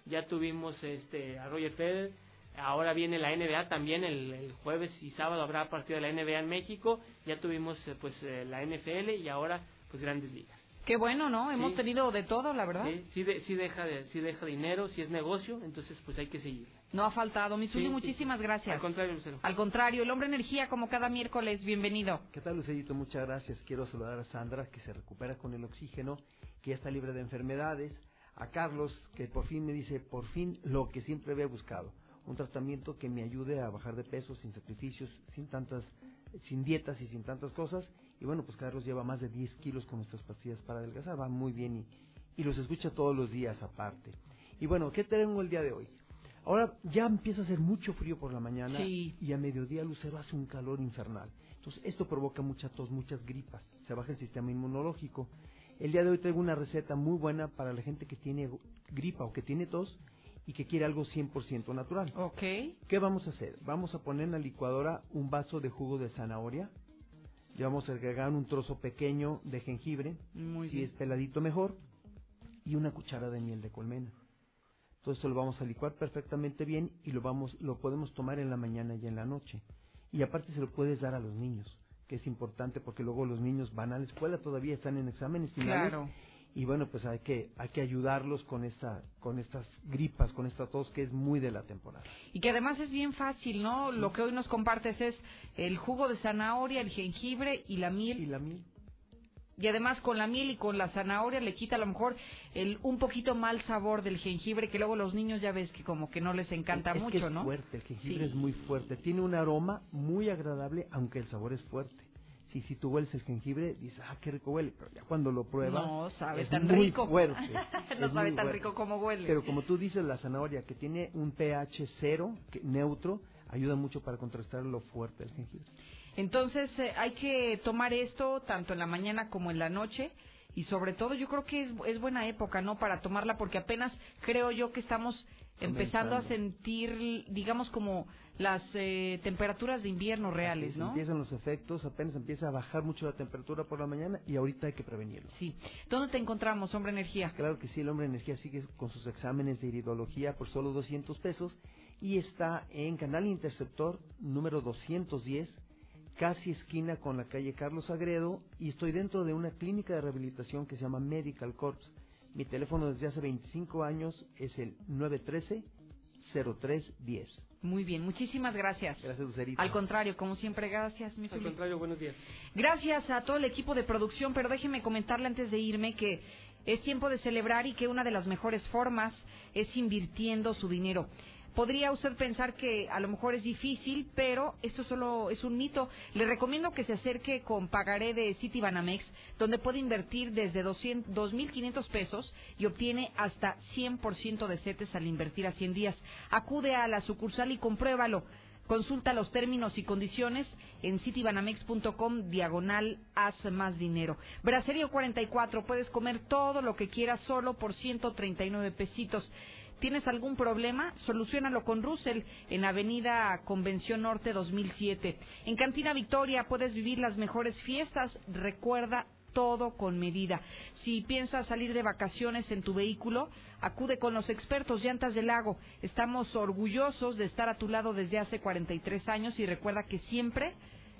S36: ya tuvimos este a Roger Federer, ahora viene la NBA también el, el jueves y sábado habrá partido de la NBA en México, ya tuvimos eh, pues eh, la NFL y ahora pues grandes ligas.
S3: Qué bueno, ¿no? Hemos
S36: Sí.
S3: tenido de todo, la verdad.
S36: Sí, sí, de- sí deja de, sí deja dinero, si es negocio, entonces pues hay que seguir.
S3: No ha faltado. Mi
S36: Sí, sí.
S3: muchísimas gracias.
S36: Al contrario, Lucero.
S3: Al contrario, el hombre energía como cada miércoles, bienvenido.
S37: ¿Qué tal, Lucerito? Muchas gracias. Quiero saludar a Sandra, que se recupera con el oxígeno, que ya está libre de enfermedades. A Carlos, que por fin me dice, por fin, lo que siempre había buscado. Un tratamiento que me ayude a bajar de peso sin sacrificios, sin tantas, sin dietas y sin tantas cosas. Y bueno, pues Carlos lleva más de 10 kilos con nuestras pastillas para adelgazar. Va muy bien y, y los escucha todos los días aparte. Y bueno, ¿qué tenemos el día de hoy? Ahora ya empieza a hacer mucho frío por la mañana
S3: Sí.
S37: y a mediodía Lucero hace un calor infernal. Entonces esto provoca mucha tos, muchas gripas, se baja el sistema inmunológico. El día de hoy traigo una receta muy buena para la gente que tiene gripa o que tiene tos y que quiere algo 100% natural.
S3: Ok.
S37: ¿Qué vamos a hacer? Vamos a poner en la licuadora un vaso de jugo de zanahoria. Le vamos a agregar un trozo pequeño de jengibre,
S3: Muy
S37: si
S3: bien.
S37: es peladito mejor, y una cuchara de miel de colmena. Todo esto lo vamos a licuar perfectamente bien y lo vamos, lo podemos tomar en la mañana y en la noche. Y aparte se lo puedes dar a los niños, que es importante porque luego los niños van a la escuela, todavía están en exámenes finales.
S3: Claro.
S37: Y bueno, pues hay que, hay que ayudarlos con esta, con estas gripas, con esta tos que es muy de la temporada.
S3: Y que además es bien fácil, ¿no? Lo que hoy nos compartes es el jugo de zanahoria, el jengibre y la miel.
S37: Y la miel.
S3: Y además con la miel y con la zanahoria le quita a lo mejor el un poquito mal sabor del jengibre que luego los niños ya ves que como que no les encanta
S37: es que
S3: mucho,
S37: es
S3: ¿no?
S37: fuerte, el jengibre
S3: Sí.
S37: es muy fuerte. Tiene un aroma muy agradable, aunque el sabor es fuerte. Si, si tú hueles el jengibre, dices, ah, qué rico huele, pero ya cuando lo pruebas,
S3: No, sabe
S37: es
S3: tan
S37: muy
S3: rico.
S37: fuerte.
S3: No sabe tan
S37: fuerte.
S3: rico como huele.
S37: Pero como tú dices, la zanahoria, que tiene un pH cero, que- neutro, ayuda mucho para contrastar lo fuerte del jengibre.
S3: Entonces eh, hay que tomar esto tanto en la mañana como en la noche y sobre todo yo creo que es, es buena época, ¿no? Para tomarla porque apenas creo yo que estamos empezando a sentir, digamos, como las eh, temperaturas de invierno reales, ¿no?
S37: Empiezan los efectos, apenas empieza a bajar mucho la temperatura por la mañana y ahorita hay que prevenirlo.
S3: Sí. ¿Dónde te encontramos, Hombre Energía?
S37: Claro que sí, el hombre energía sigue con sus exámenes de iridología por solo 200 pesos y está en Canal Interceptor número 210, casi esquina con la calle Carlos Agredo y estoy dentro de una clínica de rehabilitación que se llama Medical Corps. Mi teléfono desde hace 25 años es el 913-0310.
S3: Muy bien, muchísimas gracias.
S37: Gracias, Lucerito.
S3: Al contrario, como siempre, gracias, mi
S36: Al contrario, buenos días.
S3: Gracias a todo el equipo de producción, pero déjeme comentarle antes de irme que es tiempo de celebrar y que una de las mejores formas es invirtiendo su dinero. Podría usted pensar que a lo mejor es difícil, pero esto solo es un mito. Le recomiendo que se acerque con pagaré de Citibanamex, donde puede invertir desde 200 2.500 pesos y obtiene hasta 100% de CETES al invertir a 100 días. Acude a la sucursal y compruébalo. Consulta los términos y condiciones en citibanamex.com diagonal haz más dinero. Braserio 44, puedes comer todo lo que quieras solo por 139 pesitos. ¿Tienes algún problema? Solucionalo con Russell en Avenida Convención Norte 2007. En Cantina Victoria puedes vivir las mejores fiestas. Recuerda todo con medida. Si piensas salir de vacaciones en tu vehículo, acude con los expertos Llantas del Lago. Estamos orgullosos de estar a tu lado desde hace 43 años y recuerda que siempre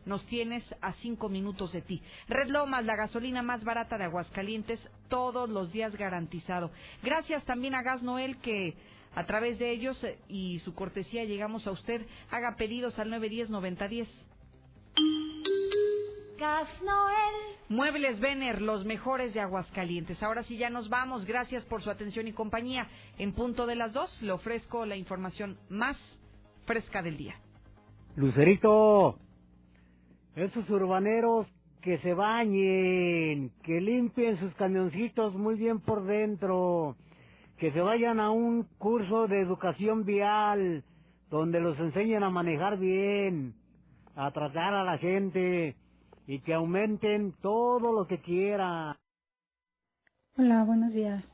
S3: nos tienes a cinco minutos de ti. Red Lomas, la gasolina más barata de Aguascalientes, todos los días garantizado. Gracias también a Gas Noel que a través de ellos eh, y su cortesía llegamos a usted. Haga pedidos al 910-9010.
S30: Gas Noel.
S3: Muebles Vener, los mejores de Aguascalientes. Ahora sí ya nos vamos. Gracias por su atención y compañía. En punto de las dos le ofrezco la información más fresca del día.
S38: Lucerito, esos urbaneros que se bañen, que limpien sus camioncitos muy bien por dentro, que se vayan a un curso de educación vial, donde los enseñen a manejar bien, a tratar a la gente y que aumenten todo lo que quieran.
S39: Hola, buenos días.